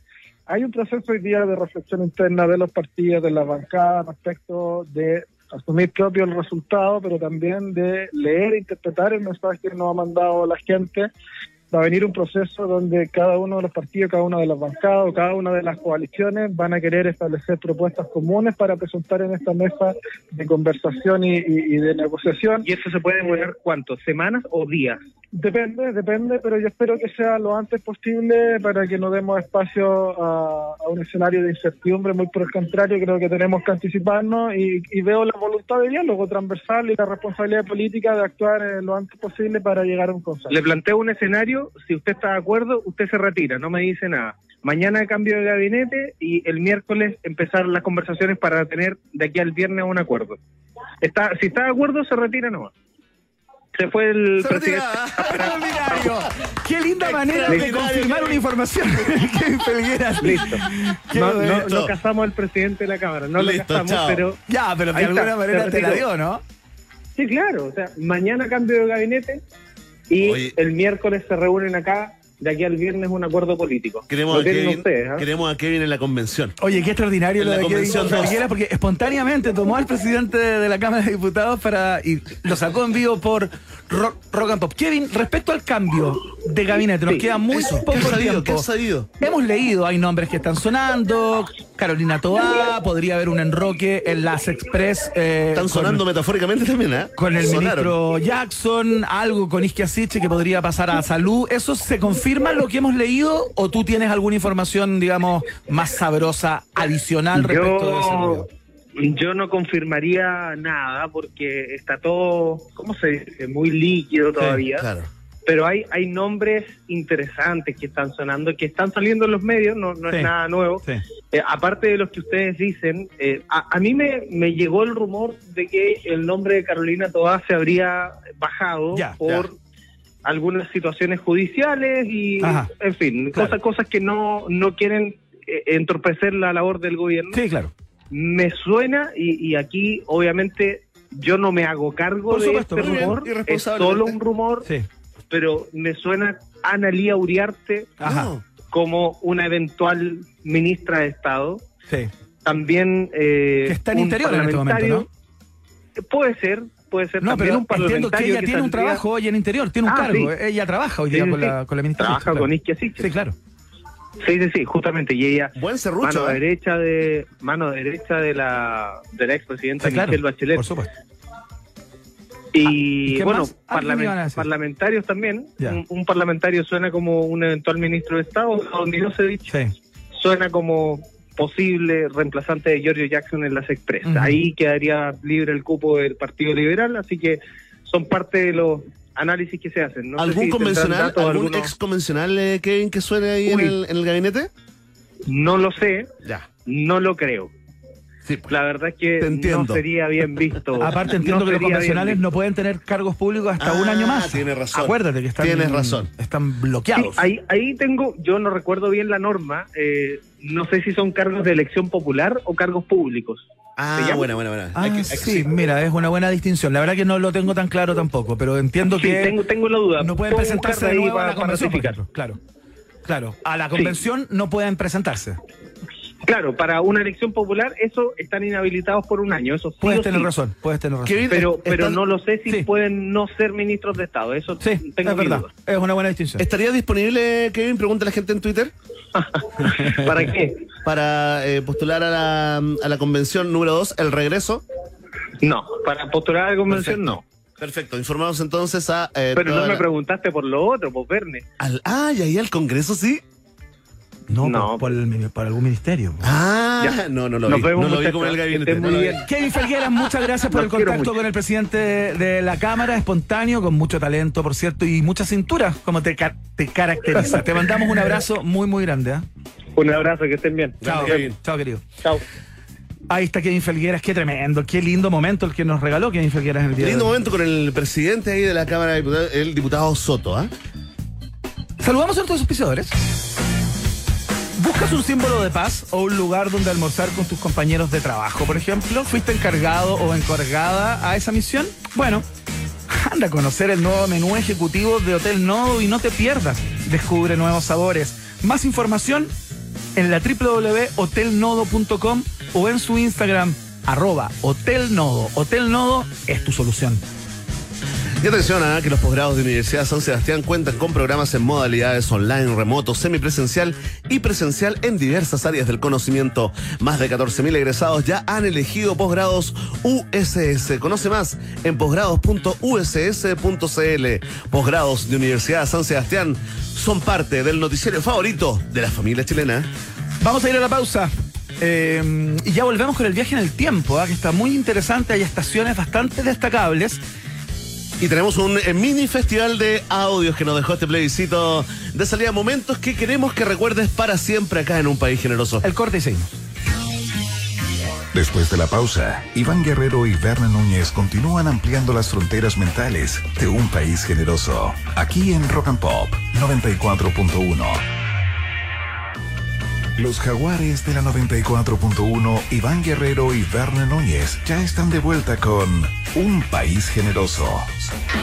hay un proceso hoy día de reflexión interna de los partidos, de la bancada respecto de asumir propio el resultado, pero también de leer e interpretar el mensaje que nos ha mandado la gente. Va a venir un proceso donde cada uno de los partidos, cada una de las bancadas, o cada una de las coaliciones van a querer establecer propuestas comunes para presentar en esta mesa de conversación y, y- y de negociación. ¿Y eso se puede demorar cuánto? ¿Semanas o días? Depende, depende, pero yo espero que sea lo antes posible para que no demos espacio a, a un escenario de incertidumbre. Muy por el contrario, creo que tenemos que anticiparnos y, y veo la voluntad de diálogo transversal y la responsabilidad política de actuar eh, lo antes posible para llegar a un consenso. Le planteo un escenario, si usted está de acuerdo, usted se retira, no me dice nada. Mañana cambio de gabinete y el miércoles empezar las conversaciones para tener de aquí al viernes un acuerdo. Está, si está de acuerdo, se retira nomás. Se fue el presidente. Qué linda manera de confirmar una información. Qué Felgueras. Listo. No, no, no casamos al presidente de la Cámara, no Listo, lo casamos, chao. pero Ya, pero de alguna está, manera te la dio, ¿no? sí, claro. O sea, mañana cambio de gabinete y Oye. el miércoles se reúnen acá. De aquí al viernes un acuerdo político. Queremos a, Kevin, ustedes, ¿ah? queremos a Kevin en la convención. Oye, qué extraordinario En lo la de Kevin convención. Felgueras, porque espontáneamente tomó al presidente de la Cámara de Diputados para y lo sacó en vivo por Rock, Rock and Pop. Kevin, respecto al cambio de gabinete, nos Sí, queda muy Eso, ¿qué poco sabido? tiempo. ¿Qué has sabido? Hemos leído, hay nombres que están sonando. Carolina Toá, podría haber un enroque en las Express. eh, Están con- sonando metafóricamente también, ¿eh? Con el Sonaron. ministro Jackson, algo con Isquia Siche que podría pasar a salud. ¿Eso se confirma lo que hemos leído o tú tienes alguna información, digamos, más sabrosa, adicional respecto de ese Yo, no confirmaría nada porque está todo, ¿cómo se dice? Muy líquido todavía. Claro. Pero hay, hay nombres interesantes que están sonando, que están saliendo en los medios, no, no Sí. es nada nuevo. Sí. Eh, aparte de los que ustedes dicen, eh, a, a mí me, me llegó el rumor de que el nombre de Carolina Toá se habría bajado Ya, por algunas situaciones judiciales y, Ajá. en fin, Claro. cosas, cosas que no, no quieren eh, entorpecer la labor del gobierno. Sí, claro. Me suena, y, y aquí obviamente yo no me hago cargo Por de este bien, rumor, es solo un rumor, Sí. pero me suena Ana Lía Uriarte Ajá. No. como una eventual ministra de Estado. Sí. También. Eh, Que está en un interior en este momento, parlamentario. Puede ser, puede ser No, también pero un entiendo que parlamentario ella tiene un trabajo hoy en interior, tiene un Ah, cargo. sí. Ella trabaja hoy día con, la, con la ministra. Trabaja con. Isquia Siche. Sí, claro. Sí, sí, sí, justamente. Y ella, Buen mano serrucho, ¿eh? derecha de mano derecha de la de la expresidenta Sí, claro. Michelle Bachelet. Por supuesto. Y, Ah, ¿y qué bueno, más? Algo me parlamen- iban a decir. parlamentarios también. Un, un parlamentario suena como un eventual ministro de Estado. Don Milosevich Sí. suena como posible reemplazante de Giorgio Jackson en las Express. Ujú. Ahí quedaría libre el cupo del Partido Liberal, así que son parte de los análisis que se hacen. No sé ¿Algún si convencional, datos, algún ex convencional, eh, Kevin, que suene ahí en el, en el gabinete? No lo sé, Ya. no lo creo. Sí, pues. La verdad es que Te entiendo. no sería bien visto. Aparte entiendo No que los convencionales no pueden tener cargos públicos hasta Ah, un año más. tienes razón. Acuérdate que están, Tienes razón. están Sí, bloqueados. ahí, ahí tengo, yo no recuerdo bien la norma, eh, no sé si son cargos de elección popular o cargos públicos. Ah, ¿Se llama? buena, buena, buena. Ah, Hay que- hay que- sí, mira, es una buena distinción. La verdad que no lo tengo tan claro tampoco, pero entiendo Sí, que tengo, tengo la duda. no pueden presentarse de a la para- convención, por ejemplo. Claro. Claro, a la convención no pueden presentarse. Claro, para una elección popular, eso están inhabilitados por un año. Eso sí Puedes tener sí. razón, puedes tener razón. Kevin, Pero, pero están- no lo sé si Sí. pueden no ser ministros de Estado. Eso Sí, tengo es verdad. duda. Es una buena distinción. ¿Estaría disponible, Kevin? Pregunta a la gente en Twitter. ¿Para qué? Para eh, postular a la, a la convención número 2, el regreso. No, para postular a la convención no. Perfecto, informamos entonces a. eh, Pero no me preguntaste por lo otro, por Verne. al, ah, y ahí al Congreso sí. No, No. por, por el- por algún ministerio. Ah, Ya. no, no lo Nos vi. vemos, no lo vi en el Que gabinete. no bien. Kevin Felgueras, muchas gracias por el contacto con el presidente de la Cámara, espontáneo, con mucho talento, por cierto, y mucha cintura, como te, ca- te caracteriza. te mandamos un abrazo muy, muy grande. ¿ah? Un abrazo, que estén bien. Chao, Kevin. Chao, querido. Chao. Ahí está Kevin Felgueras, qué tremendo, qué lindo momento el que nos regaló Kevin Felgueras en el día Lindo de hoy. momento con el presidente ahí de la Cámara de Diputados, el diputado Soto, ¿ah? Saludamos a nuestros auspiciadores. ¿Buscas un símbolo de paz o un lugar donde almorzar con tus compañeros de trabajo, por ejemplo? ¿Fuiste encargado o encargada a esa misión? Bueno, anda a conocer el nuevo menú ejecutivo de Hotel Nodo y no te pierdas. Descubre nuevos sabores. Más información en la www.hotelnodo.com o en su Instagram, arroba Hotel Nodo. Hotel Nodo es tu solución. Y atención a que los posgrados de Universidad San Sebastián cuentan con programas en modalidades online, remoto, semipresencial y presencial en diversas áreas del conocimiento. Más de 14.000 egresados ya han elegido posgrados USS. Conoce más en posgrados.uss.cl. Posgrados de Universidad San Sebastián son parte del noticiero favorito de la familia chilena. Vamos a ir a la pausa. Eh, y ya volvemos con el viaje en el tiempo, ¿ah? que está muy interesante. Hay estaciones bastante destacables. Y tenemos un eh, mini festival de audios que nos dejó este plebiscito de salida. Momentos que queremos que recuerdes para siempre acá en un país generoso. El corte y seguimos. Después de la pausa, Iván Guerrero y Berna Núñez continúan ampliando las fronteras mentales de un país generoso. Aquí en Rock and Pop 94.1. Los jaguares de la 94.1, Iván Guerrero y Berna Núñez ya están de vuelta con Un País Generoso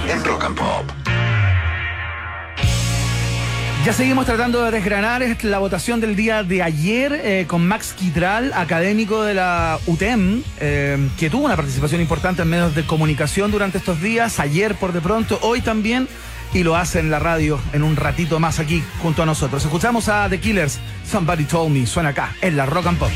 en Rock and Pop. Ya seguimos tratando de desgranar es la votación del día de ayer eh, con Max Quitral, académico de la UTEM, eh, que tuvo una participación importante en medios de comunicación durante estos días, ayer por de pronto, hoy también, y lo hace en la radio en un ratito más aquí junto a nosotros. Escuchamos a The Killers, Somebody Told Me, suena acá, en la Rock and Pop.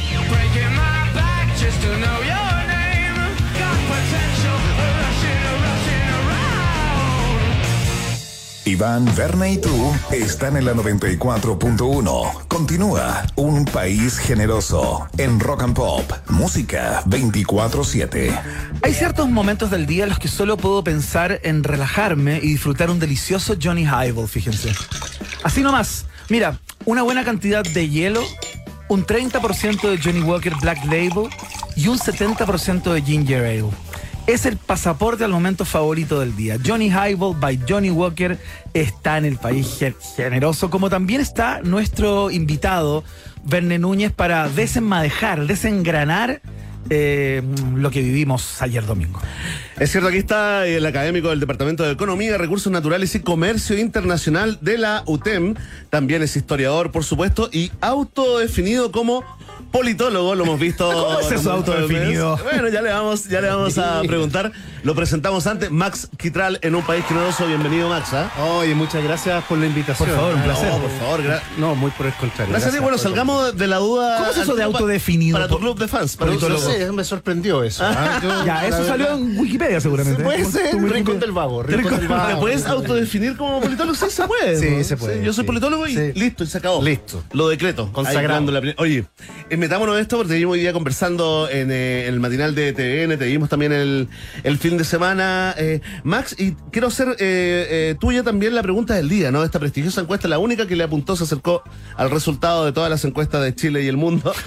Iván, Berna y tú están en la 94.1. Continúa Un País Generoso en Rock and Pop. Música 24-7. Hay ciertos momentos del día en los que solo puedo pensar en relajarme y disfrutar un delicioso Johnny Highball, fíjense. Así nomás. Mira, una buena cantidad de hielo, un 30% de Johnny Walker Black Label y un 70% de Ginger Ale. Es el pasaporte al momento favorito del día. Johnny Highball by Johnny Walker está en el país ge- generoso, como también está nuestro invitado, Verne Núñez, para desenmadejar, desengranar eh, lo que vivimos ayer domingo. Es cierto, aquí está el académico del Departamento de Economía, Recursos Naturales y Comercio Internacional de la UTEM. También es historiador, por supuesto, y autodefinido como politólogo. Lo hemos visto. ¿Cómo es eso, autodefinido? Bueno, ya le vamos, ya le vamos a preguntar. Lo presentamos antes. Max Quitral en un país generoso. Bienvenido, Max. ¿ah? Oye, muchas gracias por la invitación. Por favor, un placer. No, por favor, gra- No, muy por el contrario. Gracias a ti. Bueno, salgamos de la duda. ¿Cómo es eso de autodefinido? Para tu club de fans. para no sé, me sorprendió eso. ¿ah? Yo, Ya, eso verdad- salió en Wikipedia seguramente. Puede Tu ser, Wikipedia. Rincón del Vago. Rincón del ¿Me Vago. puedes autodefinir como politólogo? Sí, se puede. Sí, ¿no? se puede, yo soy sí. politólogo y Sí. listo, y se acabó. Listo. Lo decreto. Dando la Oye, eh, metámonos en esto porque te vimos hoy día conversando en, eh, en el matinal de TVN, te vimos también el, el fin de semana. eh, Max, y quiero hacer eh, eh, tuya también la pregunta del día, ¿no? Esta prestigiosa encuesta, la única que le apuntó, se acercó al resultado de todas las encuestas de Chile y el mundo.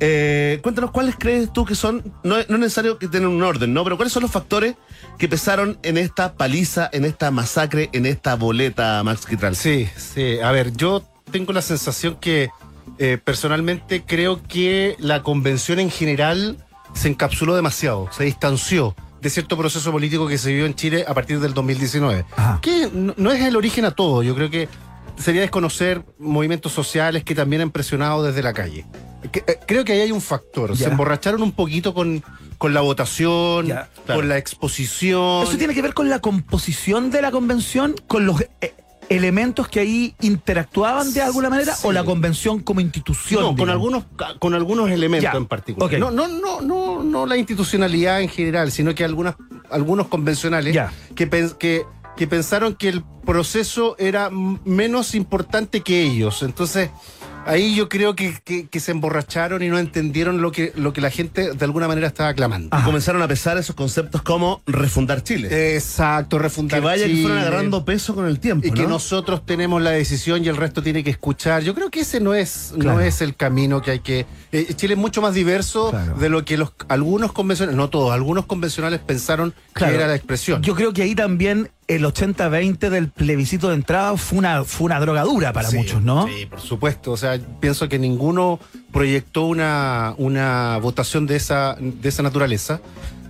Eh, cuéntanos, ¿cuáles crees tú que son, no, es- no es necesario que tengan un orden, ¿no? Pero ¿cuáles son los factores que pesaron en esta paliza, en esta masacre, en esta boleta, Max Quitral? Sí, sí. A ver, yo tengo la sensación que eh, personalmente creo que la convención en general se encapsuló demasiado, se distanció de cierto proceso político que se vivió en Chile a partir del 2019. Ajá. Que no, no es el origen a todo, yo creo que sería desconocer movimientos sociales que también han presionado desde la calle. Que- eh, creo que ahí hay un factor, Ya. se emborracharon un poquito con, con la votación, Ya, claro. con la exposición. ¿Eso tiene que ver con la composición de la convención? ¿Con los eh, elementos que ahí interactuaban de alguna manera? Sí. ¿O la convención como institución? No, con algunos, con algunos elementos Ya, en particular. No, no, no, no, no la institucionalidad en general, sino que algunas, algunos convencionales que, que, que pensaron que el proceso era menos importante que ellos. Entonces, ahí yo creo que, que- que se emborracharon y no entendieron lo que, lo que la gente de alguna manera estaba clamando. Y comenzaron a pesar esos conceptos como refundar Chile. Exacto, refundar que vaya que fueron Chile. agarrando peso con el tiempo. Y que ¿no? nosotros tenemos la decisión y el resto tiene que escuchar. Yo creo que ese no es, Claro. no es el camino que hay que. eh, Chile es mucho más diverso Claro. de lo que los algunos convencionales, no todos, algunos convencionales pensaron Claro. que era la expresión. Yo creo que ahí también el 80-20 del plebiscito de entrada fue una, fue una droga dura para Sí, muchos, ¿no? Sí, por supuesto. O sea, pienso que ninguno proyectó una, una votación de esa, de esa naturaleza,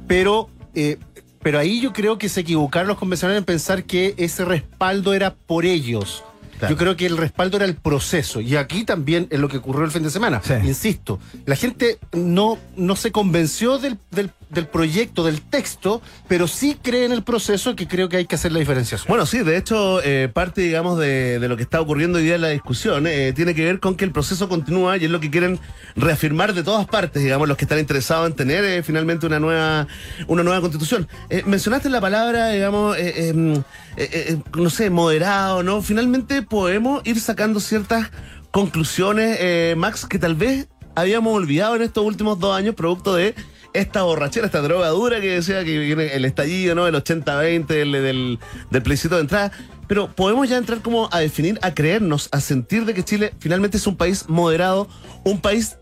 pero, eh, pero ahí yo creo que se equivocaron los convencionales en pensar que ese respaldo era por ellos. Claro. Yo creo que el respaldo era el proceso. Y aquí también es lo que ocurrió el fin de semana. Sí. Insisto, la gente no, no se convenció del, del, del proyecto, del texto, pero sí cree en el proceso que creo que hay que hacer la diferenciación. Bueno, sí, de hecho, eh, parte, digamos, de, lo que está ocurriendo hoy día en la discusión eh, tiene que ver con que el proceso continúa y es lo que quieren reafirmar de todas partes, digamos, los que están interesados en tener eh, finalmente una nueva, una nueva constitución. Mencionaste la palabra, digamos, em, eh, no sé, moderado, ¿no? Finalmente podemos ir sacando ciertas conclusiones, Max, que tal vez habíamos olvidado en estos últimos dos años, producto de esta borrachera, esta droga dura que decía que viene el estallido, ¿no? El 80-20 del, del, del plebiscito de entrada. Pero podemos ya entrar como a definir, a creernos, a sentir de que Chile finalmente es un país moderado, un país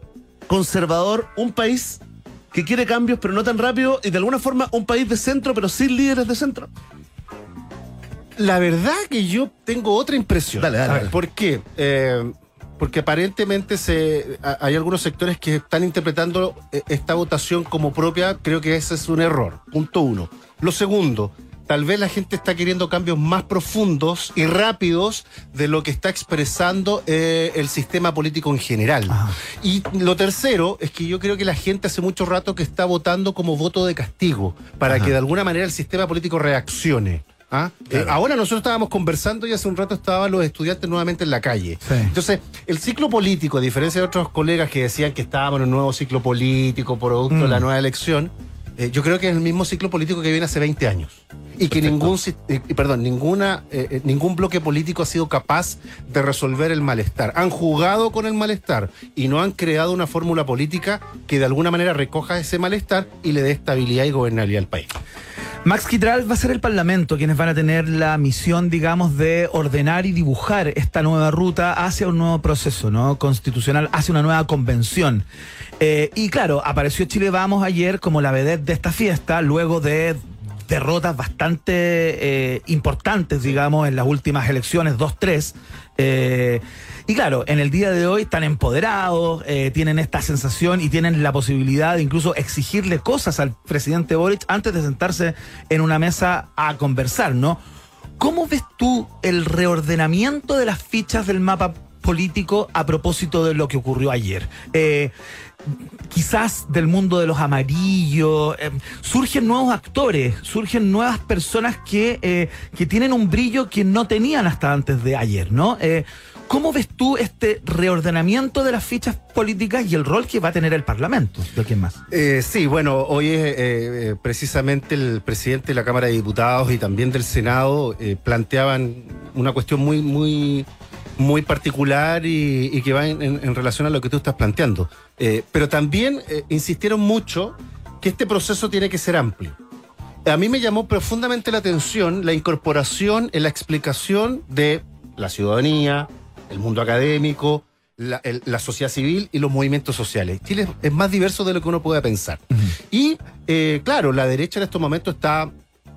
conservador, un país que quiere cambios pero no tan rápido y de alguna forma un país de centro pero sin líderes de centro. La verdad que yo tengo otra impresión. Dale, dale, dale. ¿Por qué? Eh, porque aparentemente se, a- hay algunos sectores que están interpretando eh, esta votación como propia. Creo que ese es un error. Punto uno. Lo segundo, tal vez la gente está queriendo cambios más profundos y rápidos de lo que está expresando eh, el sistema político en general. Y lo tercero es que yo creo que la gente hace mucho rato que está votando como voto de castigo, para Ajá. que de alguna manera el sistema político reaccione. ¿Ah? Claro. Eh, ahora nosotros estábamos conversando y hace un rato estaban los estudiantes nuevamente en la calle. Sí. Entonces, el ciclo político, a diferencia de otros colegas que decían que estábamos en un nuevo ciclo político producto de Mm. la nueva elección, eh, yo creo que es el mismo ciclo político que viene hace 20 años. Y que ningún, eh, perdón, ninguna, ningún bloque político ha sido capaz de resolver el malestar. Han jugado con el malestar y no han creado una fórmula política que de alguna manera recoja ese malestar y le dé estabilidad y gobernabilidad al país. Max Quitral va a ser el Parlamento quienes van a tener la misión, digamos, de ordenar y dibujar esta nueva ruta hacia un nuevo proceso ¿no? constitucional, hacia una nueva convención. Eh, y claro, apareció Chile Vamos ayer como la vedette de esta fiesta, luego de derrotas bastante eh, importantes, digamos, en las últimas elecciones, 2-3. Eh, y claro, en el día de hoy están empoderados, eh, tienen esta sensación y tienen la posibilidad de incluso exigirle cosas al presidente Boric antes de sentarse en una mesa a conversar, ¿no? ¿Cómo ves tú el reordenamiento de las fichas del mapa político a propósito de lo que ocurrió ayer? Eh, quizás del mundo de los amarillos, eh, surgen nuevos actores, surgen nuevas personas que, eh, que tienen un brillo que no tenían hasta antes de ayer, ¿no? Eh, ¿Cómo ves tú este reordenamiento de las fichas políticas y el rol que va a tener el Parlamento? ¿De más? Sí, bueno, hoy precisamente el presidente de la Cámara de Diputados y también del Senado planteaban una cuestión muy, muy, muy particular y, que va en relación a lo que tú estás planteando. Eh, pero también eh, insistieron mucho que este proceso tiene que ser amplio. A mí me llamó profundamente la atención la incorporación en la explicación de la ciudadanía, el mundo académico, la, el- la sociedad civil y los movimientos sociales. Chile es- más diverso de lo que uno puede pensar. Y, eh, claro, la derecha en estos momentos está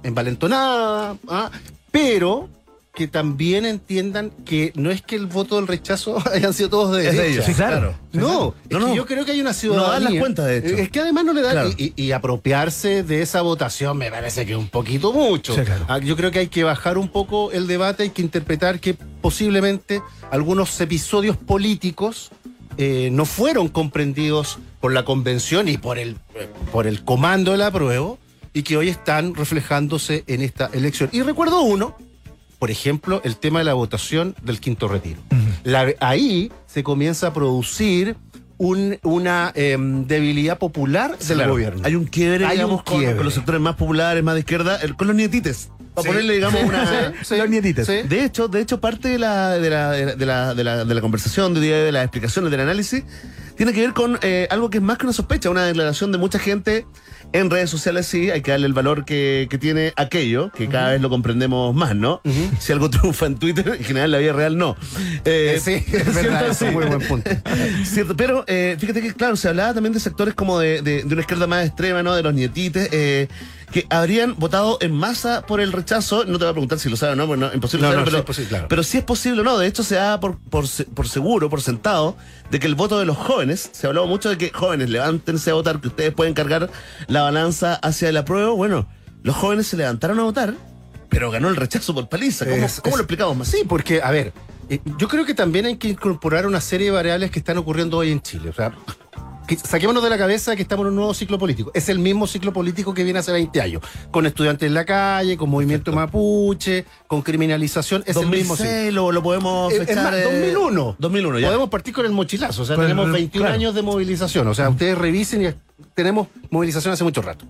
envalentonada, ¿ah? pero que también entiendan que no es que el voto del rechazo hayan sido todos de Es de derecha. ellos. Sí, claro. No, es No, que no. yo creo que hay una No ciudadanía. dan las cuentas, de hecho. Es que además no le dan. Claro. Y, y apropiarse de esa votación me parece que es un poquito mucho. Sí, claro. Ah, Yo creo que hay que bajar un poco el debate, hay que interpretar que posiblemente algunos episodios políticos eh, no fueron comprendidos por la convención y por el, eh, por el comando de la prueba y que hoy están reflejándose en esta elección. Y recuerdo uno, por ejemplo, el tema de la votación del quinto retiro. La- ahí se comienza a producir un- una em, debilidad popular del Claro, gobierno. Hay un quiebre, Hay digamos, un con- quiebre. Con, los sectores más populares, más de izquierda, el- con los nietites. Para Sí. ponerle, digamos, una. Sí, sí. Los nietites. Sí. De hecho, de hecho, parte de la, de la, de la, de la, de conversación, de las explicaciones, del análisis, tiene que ver con eh, algo que es más que una sospecha, una declaración de mucha gente en redes sociales, sí, hay que darle el valor que, que tiene aquello, que cada vez lo comprendemos más, ¿no? Si algo triunfa en Twitter, en general en la vida real no. Eh, Eh, sí, es verdad, es un muy buen punto. Cierto, pero eh, fíjate que, claro, se hablaba también de sectores como de, de- de una izquierda más extrema, ¿no? De los nietites, eh, que habrían votado en masa por el rechazo. No te voy a preguntar si lo saben o no, porque no, imposible No, saberlo, no, sí pero, es posible, claro. pero sí es posible o no. De hecho, se da por, por, se- por seguro, por sentado, de que el voto de los jóvenes, se habló mucho de que jóvenes, levántense a votar, que ustedes pueden cargar la balanza hacia el apruebo. Bueno, los jóvenes se levantaron a votar, pero ganó el rechazo por paliza. ¿Cómo, Es- cómo es- lo explicamos más? Sí, porque, a ver, eh, yo creo que también hay que incorporar una serie de variables que están ocurriendo hoy en Chile. O sea, saquémonos de la cabeza que estamos en un nuevo ciclo político. Es el mismo ciclo político que viene hace 20 años. Con estudiantes en la calle, con movimiento mapuche, con criminalización. Es el mismo ciclo. 2006 lo, lo podemos Eh, Es fechar. más, eh, 2001. 2001, ya. Podemos partir con el mochilazo. O sea, tenemos 21 claro. años de movilización. O sea, ustedes revisen y tenemos movilización hace mucho rato.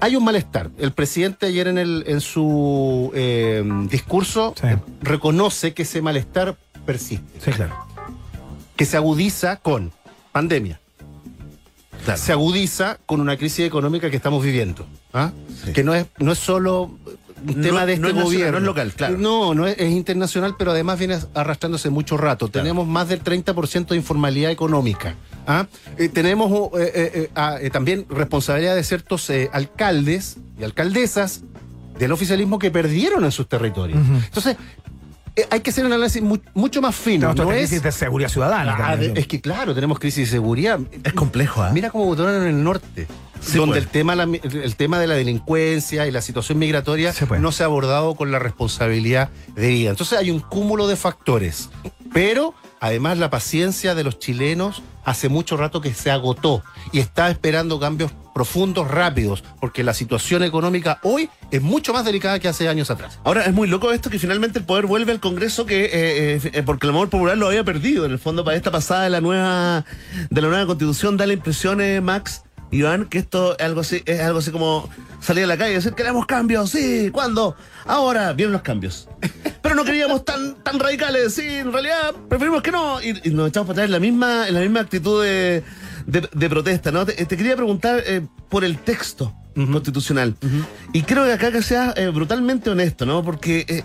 Hay un malestar. El presidente ayer en, el, en su eh, discurso Sí. eh, reconoce que ese malestar persiste, Sí, claro. que se agudiza con pandemia, se agudiza con una crisis económica que estamos viviendo, ¿ah? Sí. que no es, no es solo un No- tema de no este es gobierno. no es local, claro. No, no es, es internacional, pero además viene arrastrándose mucho rato. Tenemos más del 30% de informalidad económica. ¿ah? Eh, tenemos eh, eh, ah, también responsabilidad de ciertos alcaldes y alcaldesas del oficialismo que perdieron en sus territorios. Entonces, hay que hacer un análisis mu- mucho más fino. No es, crisis de seguridad ciudadana. Ah, de- es que claro, tenemos crisis de seguridad. Es complejo, ¿ah? Mira cómo votaron en el norte, Sí, donde pues. el, tema, la- el tema de la delincuencia y la situación migratoria pues. no se ha abordado con la responsabilidad debida. Entonces hay un cúmulo de factores. Pero además la paciencia de los chilenos hace mucho rato que se agotó y está esperando cambios profundos, rápidos, porque la situación económica hoy es mucho más delicada que hace años atrás. Ahora es muy loco esto que finalmente el poder vuelve al Congreso que eh, eh, eh, porque el amor popular lo había perdido en el fondo para esta pasada de la nueva de la nueva constitución da la impresión Max Iván que esto es algo así es algo así como salir a la calle y decir queremos cambios sí ¿cuándo? ahora vienen los cambios. Pero no queríamos tan tan radicales. Sí en realidad preferimos que no. Y, y nos echamos para atrás en la misma en la misma actitud de, de, de protesta ¿no? Te, te quería preguntar eh, por el texto constitucional. Y creo que acá que seas eh, brutalmente honesto ¿no? porque eh,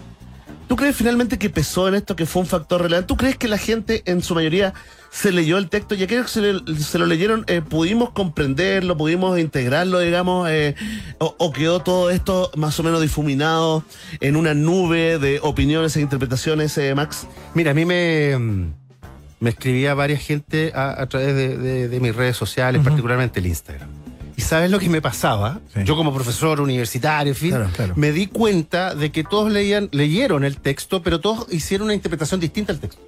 ¿Tú crees finalmente que pesó en esto, que fue un factor relevante? ¿Tú crees que la gente en su mayoría se leyó el texto y aquellos que se, le- se lo leyeron eh, pudimos comprenderlo, pudimos integrarlo, digamos, eh, o, o quedó todo esto más o menos difuminado en una nube de opiniones e interpretaciones, eh, Max? Mira, a mí me, mm, me escribía varias gente a, a través de, de- de mis redes sociales, particularmente el Instagram. ¿Y sabes lo que me pasaba? Sí. Yo como profesor universitario, en fin, Claro, claro. me di cuenta de que todos leían, leyeron el texto, pero todos hicieron una interpretación distinta al texto.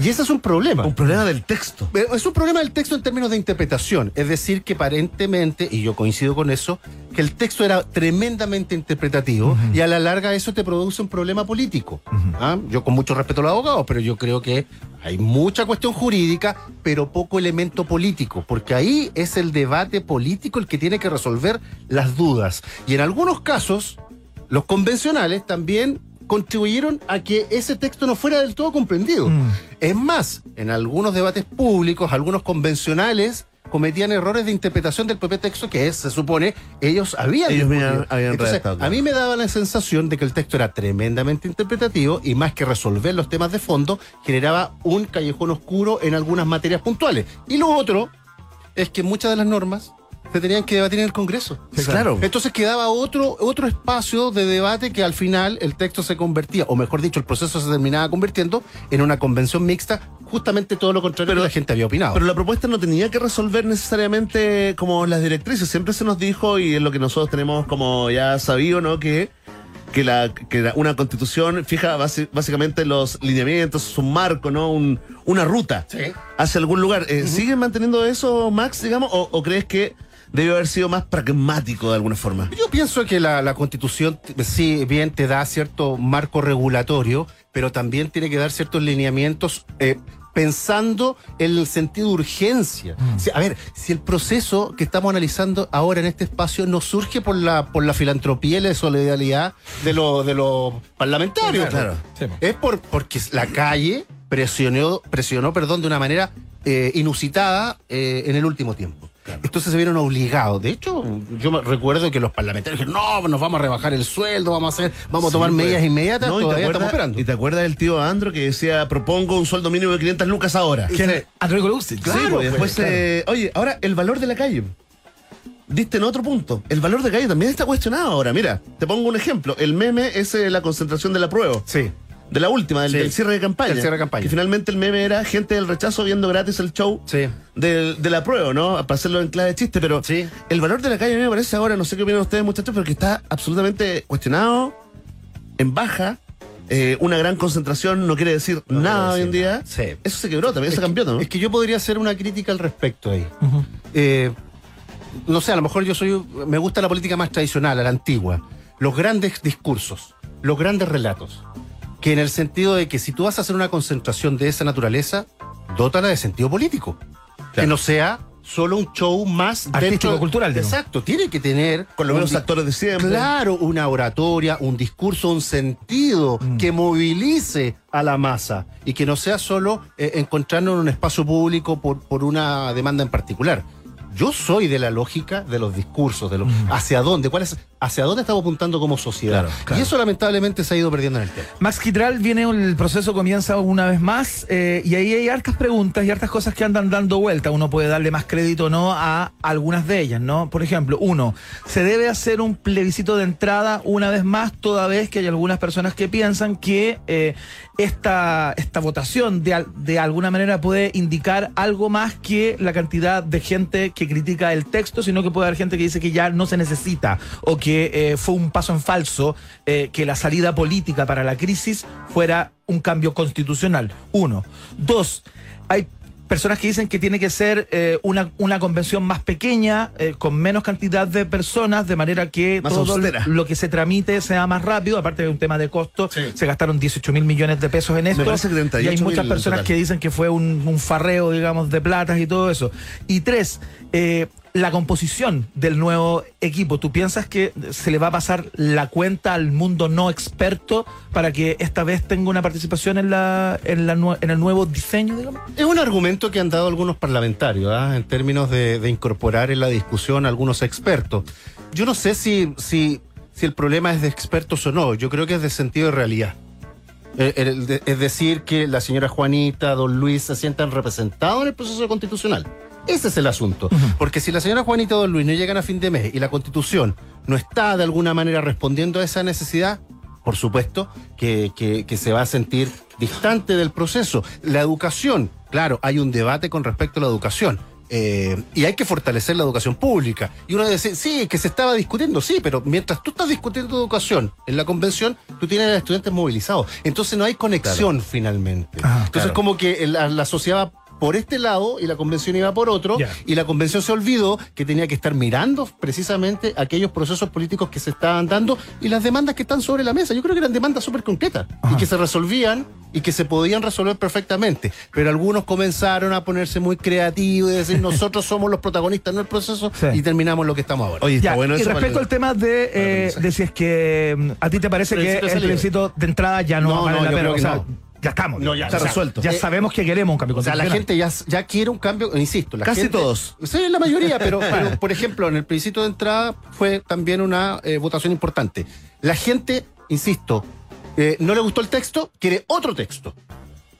Y ese es un problema. Un problema del texto. Es un problema del texto en términos de interpretación. Es decir, que aparentemente, y yo coincido con eso, que el texto era tremendamente interpretativo y a la larga eso te produce un problema político. ¿Ah? Yo con mucho respeto a los abogados, pero yo creo que hay mucha cuestión jurídica, pero poco elemento político, porque ahí es el debate político el que tiene que resolver las dudas. Y en algunos casos, los convencionales también contribuyeron a que ese texto no fuera del todo comprendido. Es más, en algunos debates públicos, algunos convencionales cometían errores de interpretación del propio texto que es, se supone ellos habían Ellos habían- Entonces. A mí me daba la sensación de que el texto era tremendamente interpretativo y más que resolver los temas de fondo, generaba un callejón oscuro en algunas materias puntuales. Y lo otro es que muchas de las normas se tenían que debatir en el Congreso. claro. Entonces quedaba otro, otro espacio de debate que al final el texto se convertía, o mejor dicho, el proceso se terminaba convirtiendo en una convención mixta, justamente todo lo contrario Pero- que la gente había opinado. Pero la propuesta no tenía que resolver necesariamente como las directrices. Siempre se nos dijo, y es lo que nosotros tenemos como ya sabido, ¿no? Que, que, la, que la- una constitución fija básicamente los lineamientos, un marco, ¿no? Un, una ruta hacia algún lugar. Eh, ¿Siguen manteniendo eso, Max, digamos? O, o crees que debe haber sido más pragmático de alguna forma? Yo pienso que la, la constitución, sí, bien te da cierto marco regulatorio, pero también tiene que dar ciertos lineamientos eh, pensando en el sentido de urgencia. Si- a ver, si el proceso que estamos analizando ahora en este espacio no surge por la, por la filantropía y la solidaridad de, los de los parlamentarios. Claro. Sí. Es por, porque la calle presionó, presionó perdón, de una manera eh, inusitada eh, en el último tiempo. Entonces se vieron obligados. De hecho, yo recuerdo que los parlamentarios dijeron, no, nos vamos a rebajar el sueldo, vamos a hacer, vamos a tomar Sí, medidas pues. inmediatas, No, todavía acuerdas- estamos esperando. Y te acuerdas del tío Andro que decía, propongo un sueldo mínimo de 500 lucas ahora. ¿Quién es? André Goluxi. Sí, pues, después, eh, oye, ahora el valor de la calle. Diste en otro punto. El valor de calle también está cuestionado ahora. Mira, te pongo un ejemplo. El meme es eh, la concentración de la prueba. Sí. De la última, del, Sí. del cierre de campaña. Del cierre de campaña. Que finalmente el meme era gente del rechazo viendo gratis el show Sí. del- de la prueba, ¿no? Para hacerlo en clave de chiste. Pero Sí. el valor de la calle a mí me parece ahora, no sé qué opinan ustedes, muchachos, pero que está absolutamente cuestionado, en baja. Eh, una gran concentración no quiere decir No nada hoy quiere en día. nada. Sí. Eso se quebró, también se Es que- cambió, ¿no? Es que yo podría hacer una crítica al respecto ahí. Eh, no sé, a lo mejor yo soy. Me gusta la política más tradicional, a la antigua. Los grandes discursos, los grandes relatos. Que en el sentido de que si tú vas a hacer una concentración de esa naturaleza, dótala de sentido político. Que no sea solo un show más Artístico, cultural. Exacto, tiene que tener. Con mismos di- actores de siempre. Claro, una oratoria, un discurso, un sentido Mm. que movilice a la masa y que no sea solo eh, encontrarnos en un espacio público por, por una demanda en particular. Yo soy de la lógica de los discursos, de los hacia dónde, cuál es, hacia dónde estamos apuntando como sociedad. Claro, claro. Y eso lamentablemente se ha ido perdiendo en el tiempo. Max Quitral viene, el proceso comienza una vez más eh, y ahí hay hartas preguntas y hartas cosas que andan dando vuelta. Uno puede darle más crédito o no a algunas de ellas, ¿no? Por ejemplo, uno, ¿se debe hacer un plebiscito de entrada una vez más, toda vez que hay algunas personas que piensan que eh, esta, esta votación de, de alguna manera puede indicar algo más que la cantidad de gente que critica el texto, sino que puede haber gente que dice que ya no se necesita o que eh, fue un paso en falso, eh, que la salida política para la crisis fuera un cambio constitucional. Uno. Dos, hay personas que dicen que tiene que ser eh, una, una convención más pequeña, eh, con menos cantidad de personas, de manera que Más todo lo que se tramite sea más rápido, aparte de un tema de costo, se gastaron 18 mil millones de pesos en esto. parece que 38 y hay muchas personas que dicen que fue un, un farreo, digamos, de platas y todo eso. Y tres, eh, la composición del nuevo equipo. ¿Tú piensas que se le va a pasar la cuenta al mundo no experto para que esta vez tenga una participación en, la, en, el nuevo diseño, digamos? Es un argumento que han dado algunos parlamentarios, ¿ah? en términos de, incorporar en la discusión a algunos expertos. Yo no sé si, si, si el problema es de expertos o no, yo creo que es de sentido de realidad. Eh, Es decir, que la señora Juanita, don Luis se sientan representados en el proceso constitucional. Ese es el asunto. Porque si la señora Juanita don Luis no llegan a fin de mes y la constitución no está de alguna manera respondiendo a esa necesidad, por supuesto que, que- que se va a sentir distante del proceso. La educación, claro, hay un debate con respecto a la educación. eh, y hay que fortalecer la educación pública. Y uno dice, sí, que se estaba discutiendo, sí, pero mientras tú estás discutiendo educación en la convención, tú tienes a los estudiantes movilizados. Entonces no hay conexión finalmente. Ah, Entonces claro. como que la, la sociedad va por este lado y la convención iba por otro, y la convención se olvidó que tenía que estar mirando precisamente aquellos procesos políticos que se estaban dando y las demandas que están sobre la mesa. Yo creo que eran demandas súper concretas y que se resolvían y que se podían resolver perfectamente. Pero algunos comenzaron a ponerse muy creativos y decir nosotros somos los protagonistas en el proceso Sí. y terminamos lo que estamos ahora. Oye, está Ya, bueno y eso. respecto al tema de, eh, de si es que mm, a ti te parece que el plebiscito de entrada ya no, No, vale no, la yo pena. creo O que sea, no. Ya estamos. No, ya, O sea, está resuelto. Ya Eh, sabemos que queremos un cambio O sea, la gente ya, ya quiere un cambio, insisto. La Casi gente- todos. Sí, la mayoría, pero, pero, por ejemplo, en el plebiscito de entrada fue también una eh, votación importante. La gente, insisto, eh, no le gustó el texto, quiere otro texto.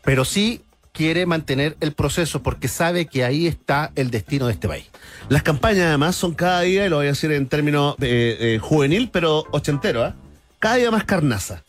Pero sí quiere mantener el proceso porque sabe que ahí está el destino de este país. Las campañas además son cada día, y lo voy a decir en términos eh, eh, juvenil, pero ochentero, ¿ah? Cada día más carnaza.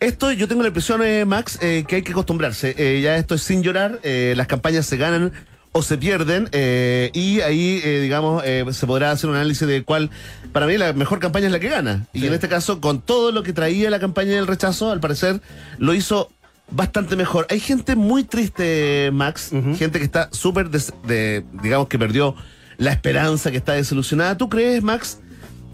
Esto yo tengo la impresión, eh, Max, eh, que hay que acostumbrarse. Eh, ya esto es sin llorar, las campañas se ganan o se pierden y ahí, digamos, se podrá hacer un análisis de cuál, para mí la mejor campaña es la que gana. Y en este caso, con todo lo que traía la campaña del rechazo, al parecer lo hizo bastante mejor. Hay gente muy triste, Max, gente que está súper, de, digamos, que perdió la esperanza, que está desilusionada. ¿Tú crees, Max,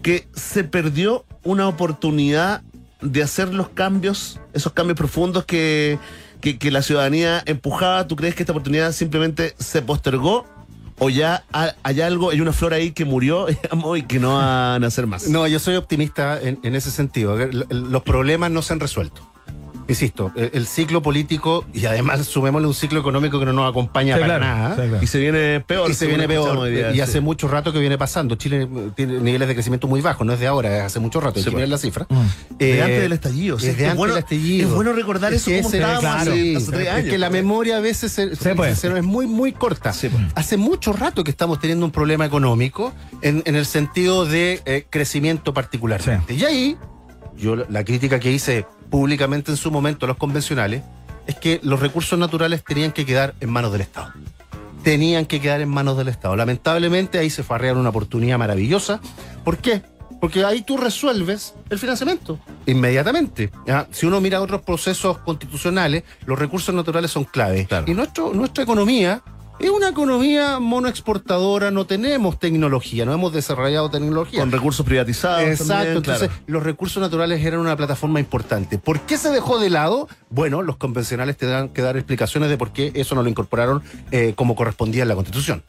que se perdió una oportunidad de hacer los cambios, esos cambios profundos que, que, la ciudadanía empujaba? ¿Tú crees que esta oportunidad simplemente se postergó? ¿O ya ha- hay algo, hay una flor ahí que murió, y que no va a nacer más? No, yo soy optimista en, ese sentido. Los problemas no se han resuelto. Insisto, el, el ciclo político y además sumémosle un ciclo económico que no nos acompaña Sí, para claro, nada. sí, claro. Y se viene peor. Y se viene peor. día, y sí. hace mucho rato que viene pasando. Chile eh, tiene niveles de crecimiento muy bajos, no es de ahora, es hace mucho rato. Que pues. mirar la cifra. De Eh, antes del estallido. sí, es es antes bueno, del estallido. Es bueno recordar Es eso que como ese- estábamos claro, hace, Sí, hace tres es que la memoria a veces se- pues. se nos es muy, muy corta. Pues. Hace mucho rato que estamos teniendo un problema económico en, en el sentido de eh, crecimiento particularmente. Y ahí, yo la crítica que hice públicamente en su momento los convencionales es que los recursos naturales tenían que quedar en manos del Estado. Tenían que quedar en manos del Estado. Lamentablemente ahí se arrear una oportunidad maravillosa. ¿Por qué? Porque ahí tú resuelves el financiamiento inmediatamente. ¿ya? Si uno mira otros procesos constitucionales, los recursos naturales son clave. Claro. Y nuestro, nuestra economía es una economía monoexportadora, no tenemos tecnología, no hemos desarrollado tecnología. Con recursos privatizados. Exacto, también, entonces claro. los recursos naturales eran una plataforma importante. ¿Por qué se dejó de lado? Bueno, los convencionales tendrán que dar explicaciones de por qué eso no lo incorporaron eh, como correspondía en la Constitución.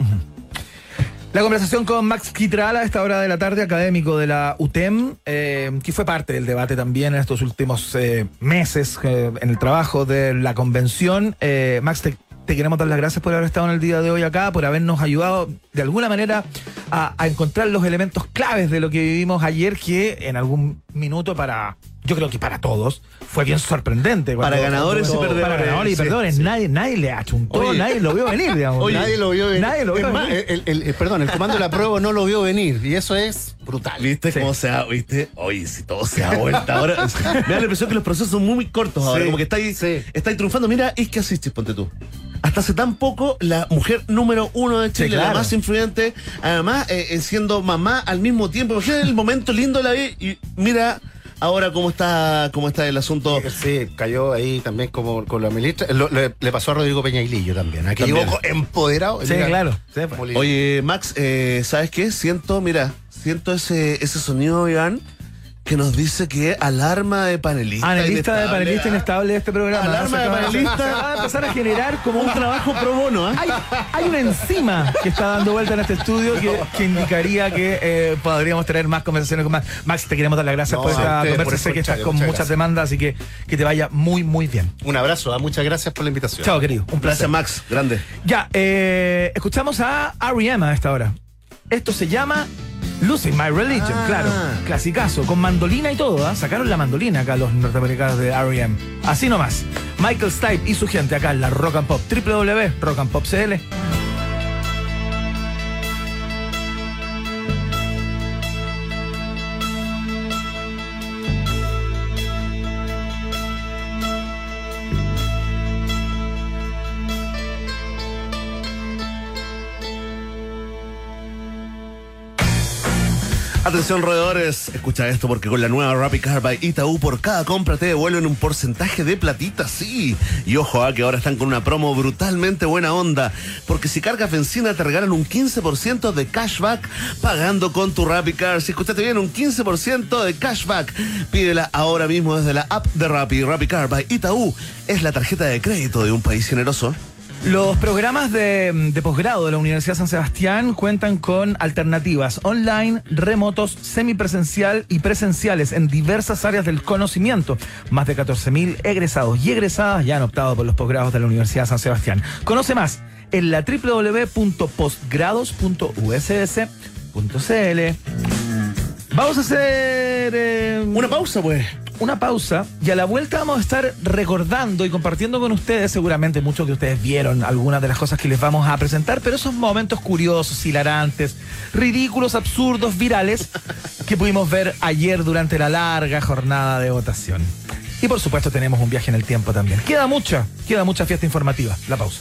La conversación con Max Quitral a esta hora de la tarde, académico de la UTEM, eh, que fue parte del debate también en estos últimos eh, meses eh, en el trabajo de la convención. Max, te, te queremos dar las gracias por haber estado en el día de hoy acá, por habernos ayudado de alguna manera a, encontrar los elementos claves de lo que vivimos ayer, que en algún minuto para, yo creo que para todos, fue bien sorprendente. Para ganadores y Para perdedores. ganadores y perdedores. sí. Nadie, nadie le achuntó, Oye. nadie lo vio venir, digamos. Oye, Nadie lo vio venir. Nadie lo vio Es más, venir. el, el- el- perdón, el comando de la prueba no lo vio venir. Y eso es brutal. ¿Viste Sí. cómo se ha, viste? Oye, si todo se ha vuelto ahora. Me da la impresión que los procesos son muy, muy cortos ahora. Sí, Como que estáis, sí. estáis triunfando. Mira, es que asistes, ponte tú. Hasta hace tan poco, la mujer número uno de Chile, la claro. más influyente, además eh, eh, siendo mamá al mismo tiempo. Imagínate el momento lindo de la vida y mira ahora cómo está, cómo está el asunto. Sí, cayó ahí también como con la ministra. Lo- le, le pasó a Rodrigo Peñailillo también. Aquí También. llegó empoderado. Sí, Mira, claro. Sí, pues. Oye, Max, eh, ¿sabes qué? Siento, mira, siento ese, ese sonido, Iván, que nos dice que alarma de panelista. Analista de panelista inestable de este programa. Alarma de panelista. va a empezar a generar como Un trabajo pro bono, ¿ah? Hay, hay una enzima que está dando vuelta en este estudio que, que indicaría que eh, podríamos tener más conversaciones con Max. Max, te queremos dar las gracias No, por esta por conversación. Sé que estás con muchas demandas, así que que te vaya muy, muy bien. Un abrazo, ah, muchas gracias por la invitación. Chao, querido. Un placer. Gracias, Max. Grande. Ya, eh, escuchamos a R.E.M. a esta hora. Esto se llama Losing My Religion, Ah. claro. Clasicazo, con mandolina y todo, ¿ah? Sacaron la mandolina acá los norteamericanos de R.E.M. Así nomás. Michael Stipe y su gente acá en la Rock and Pop. www.rockandpopcl. Atención, roedores. Escucha esto porque con la nueva Rapid Car by Itaú, por cada compra te devuelven un porcentaje de platita, sí. Y ojo, ah, que ahora están con una promo brutalmente buena onda. Porque si cargas benzina te regalan un 15% de cashback pagando con tu Rapid Car. Si escuchaste bien, un 15% de cashback. Pídela ahora mismo desde la app de Rapid. Rapid Car by Itaú es la tarjeta de crédito de un país generoso. Los programas de, posgrado de la Universidad San Sebastián cuentan con alternativas online, remotos, semipresencial y presenciales en diversas áreas del conocimiento. Más de 14.000 egresados y egresadas ya han optado por los posgrados de la Universidad San Sebastián. Conoce más en la www.postgrados.uss.cl. Vamos a hacer eh, Una pausa, pues. una pausa y a la vuelta vamos a estar recordando y compartiendo con ustedes, seguramente muchos de ustedes vieron algunas de las cosas que les vamos a presentar, pero esos momentos curiosos, hilarantes, ridículos, absurdos, virales que pudimos ver ayer durante la larga jornada de votación. Y por supuesto tenemos un viaje en el tiempo también. Queda mucha, queda mucha fiesta informativa. La pausa.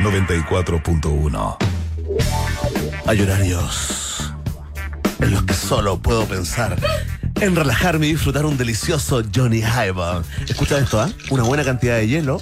94.1. Hay horarios en los que solo puedo pensar en relajarme y disfrutar un delicioso Johnny Highball. Escucha esto, ¿ah? Una buena cantidad de hielo,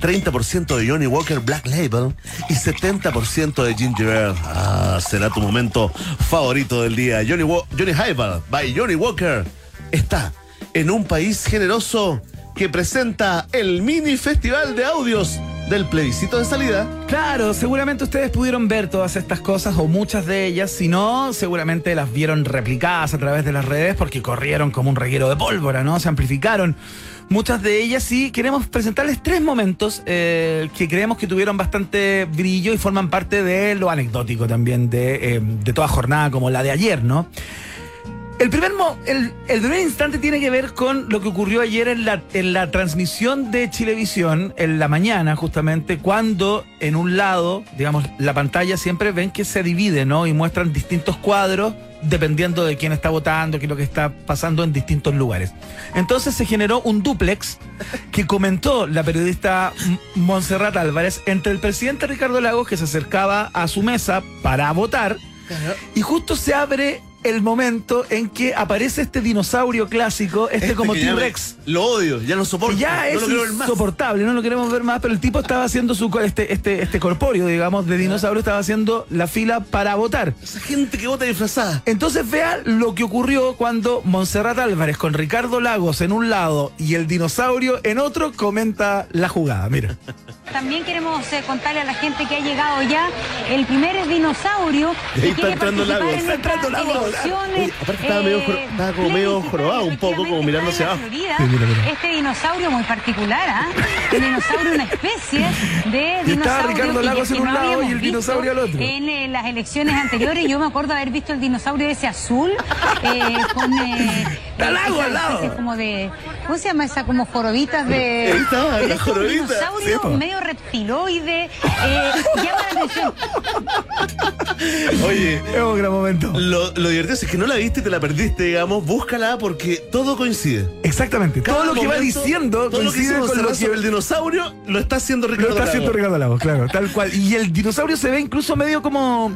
30% de Johnny Walker Black Label y 70% de Ginger Ale. Ah, será tu momento favorito del día. Johnny, Johnny Highball by Johnny Walker está en un país generoso que presenta el mini festival de audios del plebiscito de salida. Claro, seguramente ustedes pudieron ver todas estas cosas o muchas de ellas, si no, seguramente las vieron replicadas a través de las redes porque corrieron como un reguero de pólvora, ¿no? Se amplificaron. Muchas de ellas sí, queremos presentarles tres momentos eh, que creemos que tuvieron bastante brillo y forman parte de lo anecdótico también de, eh, de toda jornada como la de ayer, ¿no? El primer, mo- el, el primer instante tiene que ver con lo que ocurrió ayer en la, en la transmisión de Chilevisión, en la mañana, justamente, cuando en un lado, digamos, la pantalla siempre ven que se divide, ¿no? Y muestran distintos cuadros dependiendo de quién está votando, qué es lo que está pasando en distintos lugares. Entonces se generó un duplex que comentó la periodista Montserrat Álvarez entre el presidente Ricardo Lagos, que se acercaba a su mesa para votar, y justo se abre el momento en que aparece este dinosaurio clásico, este, como ya me- T-Rex. Lo odio, ya no soporto. Ya no es lo insoportable, no lo queremos ver más, pero el tipo estaba haciendo su este, este, este corpóreo, digamos, de dinosaurio, estaba haciendo la fila para votar. Esa gente que vota disfrazada. Entonces vea lo que ocurrió cuando Montserrat Álvarez con Ricardo Lagos en un lado y el dinosaurio en otro comenta la jugada. Mira. También queremos eh, contarle a la gente que ha llegado ya el primer dinosaurio Y ahí que está quiere entrando participar Lagos, en está entrando Lagos. Uy, aparte estaba medio joro- estaba como medio plebiscitarias, jorobado un poco, como mirando hacia efectivamente, abajo. Sí, mira, mira. Este dinosaurio muy particular, ¿ah? El dinosaurio una especie de Y estaba dinosaurio Ricardo que- Lagos en un no lado y el dinosaurio al otro. En eh, las elecciones anteriores yo me acuerdo haber visto el dinosaurio ese azul eh, con eh, Está eh, Lago al lado. como de ¿cómo se llama esa como jorobitas de Ahí estaba, la es un jorobita. dinosaurio Sí, medio reptiloide eh, llama la atención Oye, Es un gran momento. lo, lo divertido es que no la viste y te la perdiste, digamos. Búscala porque todo coincide. Exactamente. Todo lo que va diciendo todo lo que coincide con lo que el dinosaurio lo está haciendo Lo Ricardo está haciendo. Ricardo Lagos, claro, tal cual. Y el dinosaurio se ve incluso medio como.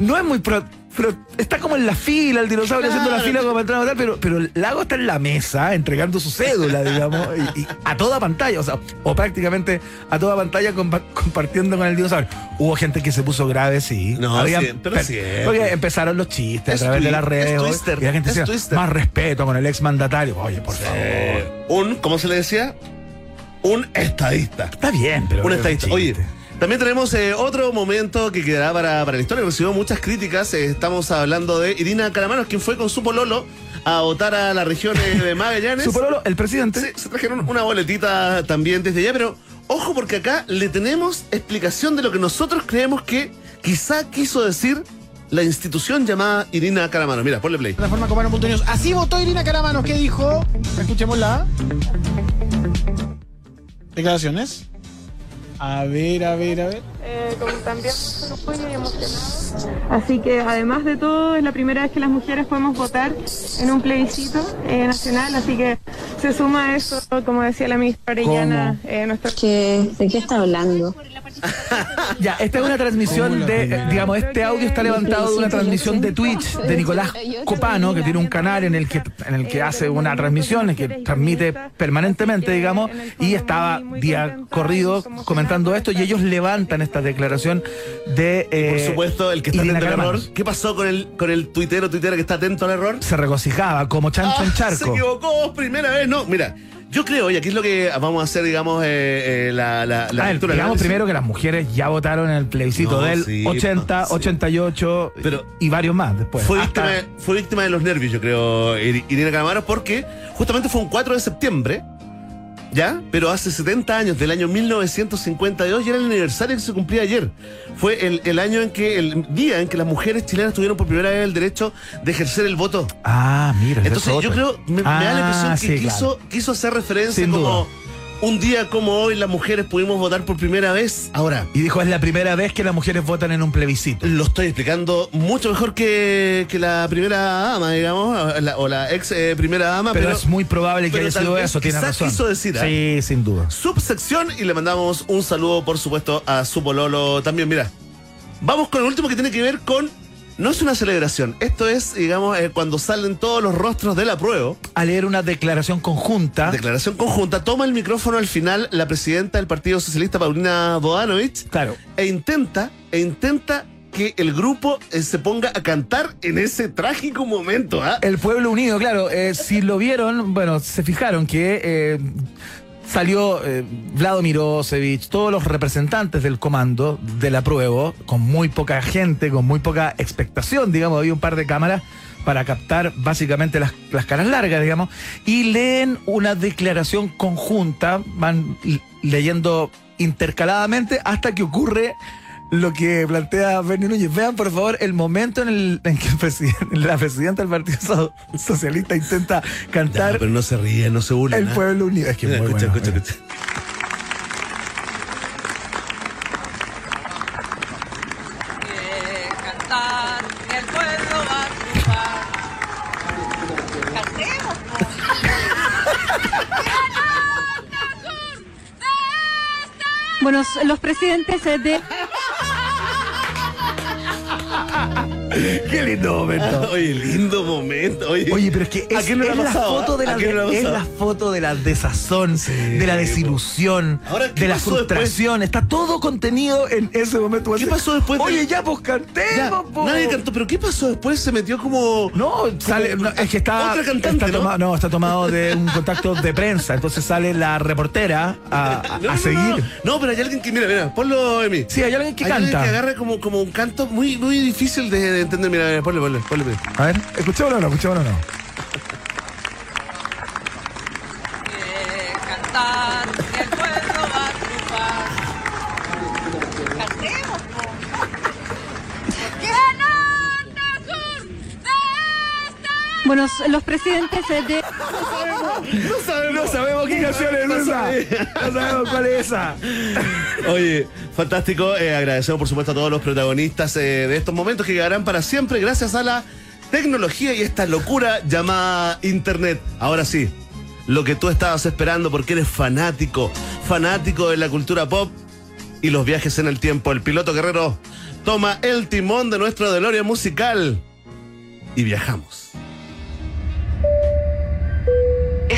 No es muy pro. Pero está como en la fila, el dinosaurio haciendo la fila como para entrar a votar, pero, pero el Lago está en la mesa entregando su cédula, digamos, y, y a toda pantalla, o sea, o prácticamente a toda pantalla compa- compartiendo con el dinosaurio. Hubo gente que se puso grave, sí. No, Habían- siempre, siempre. Porque empezaron los chistes Es a través de las redes. twister, y la gente decía, twister. más respeto con el ex mandatario. Oye, por favor. Un, ¿cómo se le decía? Un estadista. Está bien, pero. Un es estadista. Oye, también tenemos eh, otro momento que quedará para, para la historia. Recibió muchas críticas. Eh, estamos hablando de Irina Caramanos, quien fue con su pololo a votar a la región eh, de Magallanes. Su pololo, el presidente. Sí, se trajeron una boletita también desde allá, pero ojo porque acá le tenemos explicación de lo que nosotros creemos que quizá quiso decir la institución llamada Irina Caramanos. Mira, ponle play. Plataforma Copano.news. Así votó Irina Caramanos. ¿Qué dijo? Escuchémosla. Declaraciones. A ver, a ver, a ver. Eh, como también muy emocionada. Así que además de todo, es la primera vez que las mujeres podemos votar en un plebiscito eh, nacional, así que Se suma a eso, como decía la ministra Orellana, eh, nuestro... ¿Qué, ¿De qué está hablando? Ya, esta es una transmisión de, eh, digamos, este audio está levantado de una transmisión de Twitch de Nicolás Copano, que tiene un canal en el que, en el que hace una transmisión, en que transmite permanentemente, digamos, y estaba día corrido comentando esto, y ellos levantan esta declaración de. eh, Por supuesto, el que está atento al error. ¿Qué pasó con el, con el tuitero, tuitera que está atento al error? Se regocijaba como chancho en Ah, charco. Se equivocó, primera vez. No, mira, yo creo, y aquí es lo que vamos a hacer, digamos, eh, eh, la, la, la Ah, lectura, digamos primero que las mujeres ya votaron en el plebiscito No, del sí, 80, sí. 88 Pero y varios más después. Fue Hasta- víctima, fue víctima de los nervios, yo creo, Ir- Irina Calamaros, porque justamente fue un 4 de septiembre, ¿ya? Pero hace 70 años, del año 1952, y era el aniversario que se cumplía ayer. Fue el, el año en que, el día en que las mujeres chilenas tuvieron por primera vez el derecho de ejercer el voto. Ah, mira. Entonces es yo creo, me, me da la Ah, impresión que sí, quiso, claro. quiso hacer referencia Sin como duda. Un día como hoy las mujeres pudimos votar por primera vez. Ahora, Y dijo, es la primera vez que las mujeres votan en un plebiscito. lo estoy explicando mucho mejor que, que la primera dama, digamos, o la, o la ex eh, primera dama, Pero, pero, es muy probable que haya sido eso, tiene razón. quiso decir. Sí, sin duda. subsección y le mandamos un saludo, por supuesto, a su pololo también. Mira, vamos con el último que tiene que ver con. No es una celebración, esto es, digamos, eh, cuando salen todos los rostros de la prueba. A leer una declaración conjunta. Declaración conjunta. Toma el micrófono al final la presidenta del Partido Socialista, Paulina Bodanovich, Claro. e intenta, e intenta que el grupo eh, se ponga a cantar en ese trágico momento. ¿ah? El pueblo unido, claro. eh, si lo vieron, bueno, se fijaron que eh, salió eh, todos los representantes del comando de la prueba, con muy poca gente, con muy poca expectación, digamos, había un par de cámaras para captar básicamente las, las caras largas, digamos, y leen una declaración conjunta, van leyendo intercaladamente hasta que ocurre lo que plantea Bernie Núñez. Vean, por favor, el momento en el en que el presidente- la presidenta del Partido So- Socialista intenta Ya, cantar pero no se ríe, no se burlen. El ¿ah? Pueblo Unido. Es que Mira, muy escucha, bueno, escucha, mira. escucha. cantar, el pueblo va a triunfar. Cantemos. Bueno, los presidentes eh, de... Qué lindo momento. Oye, lindo momento. Oye, Oye, pero es que ¿A es, no la foto de la, ¿A quién no es la foto de la desazón, de la desilusión, Ahora, ¿qué de la frustración. Está todo contenido en ese momento. ¿Qué pasó después de- Oye, ya pues Ya, cantemos, po. nadie cantó, pero ¿qué pasó después? Se metió como. No, sale, no, es que está, Otra cantante, tomado, no, está tomado de un contacto de prensa. Entonces sale la reportera a, a- seguir. No, pero hay alguien que, mira, mira, ponlo, Emi. Sí, hay alguien que hay canta. alguien que agarra como, como un canto muy, muy difícil de, de entender. Mira, ponle, ponle. ponle. A ver, escuchémoslo o no, escuchémoslo o no. Bueno, los presidentes de... No sabemos, no sabemos qué canción es esa. No sabemos cuál es esa. Oye, fantástico. Eh, agradecemos, por supuesto, a todos los protagonistas eh, de estos momentos que quedarán para siempre gracias a la tecnología y esta locura llamada Internet. Ahora sí, lo que tú estabas esperando porque eres fanático, fanático de la cultura pop y los viajes en el tiempo. El piloto guerrero toma el timón de nuestro DeLorean musical y viajamos.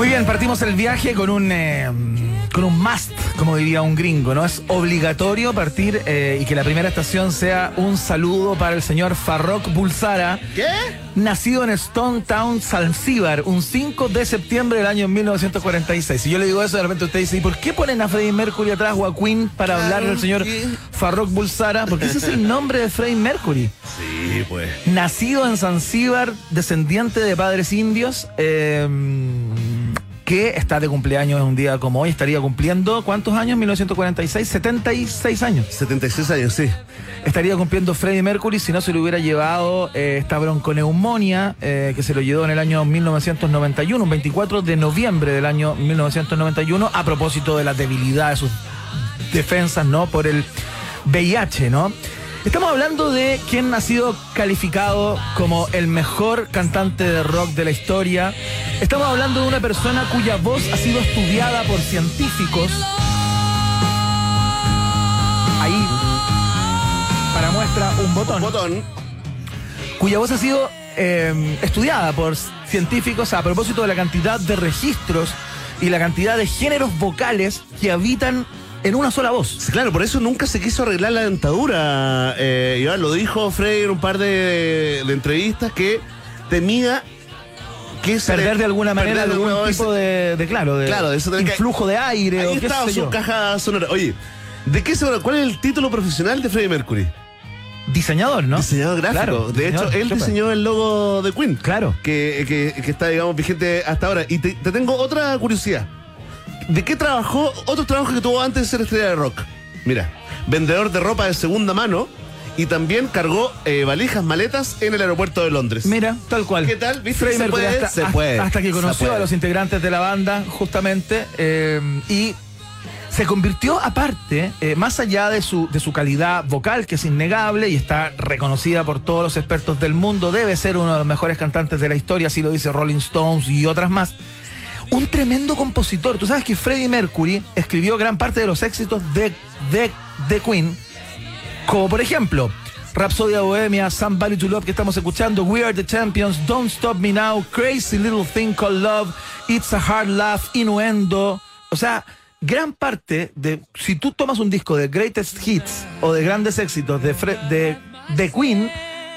Muy bien, partimos el viaje con un eh, con un must, como diría un gringo, ¿no? Es obligatorio partir eh, y que la primera estación sea un saludo para el señor Farrokh Bulsara. ¿Qué? Nacido en Stone Town, Zanzíbar, un 5 de septiembre del año 1946. Si yo le digo eso, de repente usted dice, ¿y por qué ponen a Freddie Mercury atrás o a Queen para Claro hablar del señor que- Farrokh Bulsara? Porque ese es el nombre de Freddie Mercury. Sí, pues. Nacido en Zanzíbar, descendiente de padres indios, eh, que está de cumpleaños un día como hoy, estaría cumpliendo, ¿cuántos años? 1946, 76 años. 76 años, sí. Estaría cumpliendo Freddie Mercury si no se le hubiera llevado eh, esta bronconeumonía eh, que se lo llevó en el año 1991, un 24 de noviembre del año 1991, a propósito de la debilidad de sus defensas, ¿no? Por el VIH, ¿no? Estamos hablando de quien ha sido calificado como el mejor cantante de rock de la historia. Estamos hablando de una persona cuya voz ha sido estudiada por científicos. Ahí, para muestra, un botón. Botón. Cuya voz ha sido eh, estudiada por científicos a propósito de la cantidad de registros y la cantidad de géneros vocales que habitan en una sola voz. Claro, por eso nunca se quiso arreglar la dentadura. Eh, Iván, lo dijo Frey en un par de, de entrevistas que temía que se Perder de alguna manera de algún tipo de, de, claro, de Claro, de eso que- de aire o Ahí qué estaba sé su yo. caja sonora. Oye, ¿de qué se ¿Cuál es el título profesional de Freddie Mercury? Diseñador, ¿no? Diseñador gráfico. Claro, de diseñador, hecho, él diseñó el logo de Queen. Claro. Que, que- que está, digamos, vigente hasta ahora. Y te, te tengo otra curiosidad. ¿De qué trabajó otro trabajo que tuvo antes de ser estrella de rock? Mira, vendedor de ropa de segunda mano y también cargó eh, valijas, maletas en el aeropuerto de Londres. Mira, tal cual. ¿Qué tal? ¿Viste se Mercury puede? hasta, Se puede. hasta que conoció puede. a los integrantes de la banda, justamente, eh, y se convirtió aparte, eh, más allá de su, de su calidad vocal, que es innegable y está reconocida por todos los expertos del mundo, debe ser uno de los mejores cantantes de la historia, así lo dice Rolling Stones y otras más. Un tremendo compositor. Tú sabes que Freddie Mercury escribió gran parte de los éxitos de, de, de Queen, como por ejemplo, Rhapsodia Bohemia, Somebody to Love que estamos escuchando, We Are the Champions, Don't Stop Me Now, Crazy Little Thing Called Love, It's a Hard Laugh, Innuendo. O sea, gran parte de. Si tú tomas un disco de Greatest Hits o de grandes éxitos de, Fre- de, de Queen,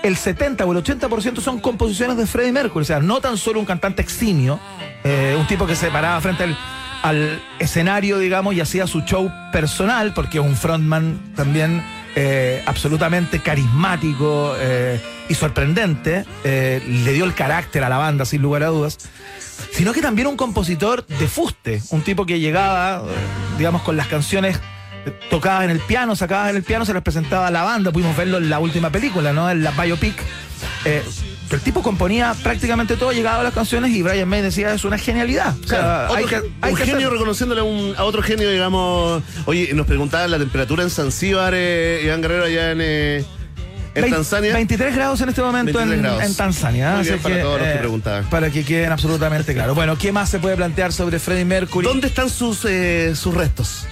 el 70 o el 80% son composiciones de Freddie Mercury. O sea, no tan solo un cantante eximio, eh, un tipo que se paraba frente al, escenario, digamos, y hacía su show personal, porque es un frontman también eh, absolutamente carismático eh, y sorprendente. le dio el carácter a la banda, sin lugar a dudas. Sino que también un compositor de fuste, un tipo que llegaba, digamos, con las canciones tocadas en el piano, sacadas en el piano, se las presentaba a la banda. Pudimos verlo en la última película, ¿no? En la biopic. Eh, que el tipo componía prácticamente todo, llegaba a las canciones y Brian May decía, es una genialidad. O sea, Claro, hay que, hay un que genio reconociéndole a, un- a otro genio, digamos. Oye, nos preguntaban la temperatura en Zanzíbar, eh, Iván Guerrero, allá en, eh, en Tanzania. 23 grados en este momento 23 en, Tanzania. Muy bien para todos los que eh, preguntaban. Para que queden absolutamente claros. Bueno, ¿qué más se puede plantear sobre Freddie Mercury? ¿Dónde están sus, eh, sus restos?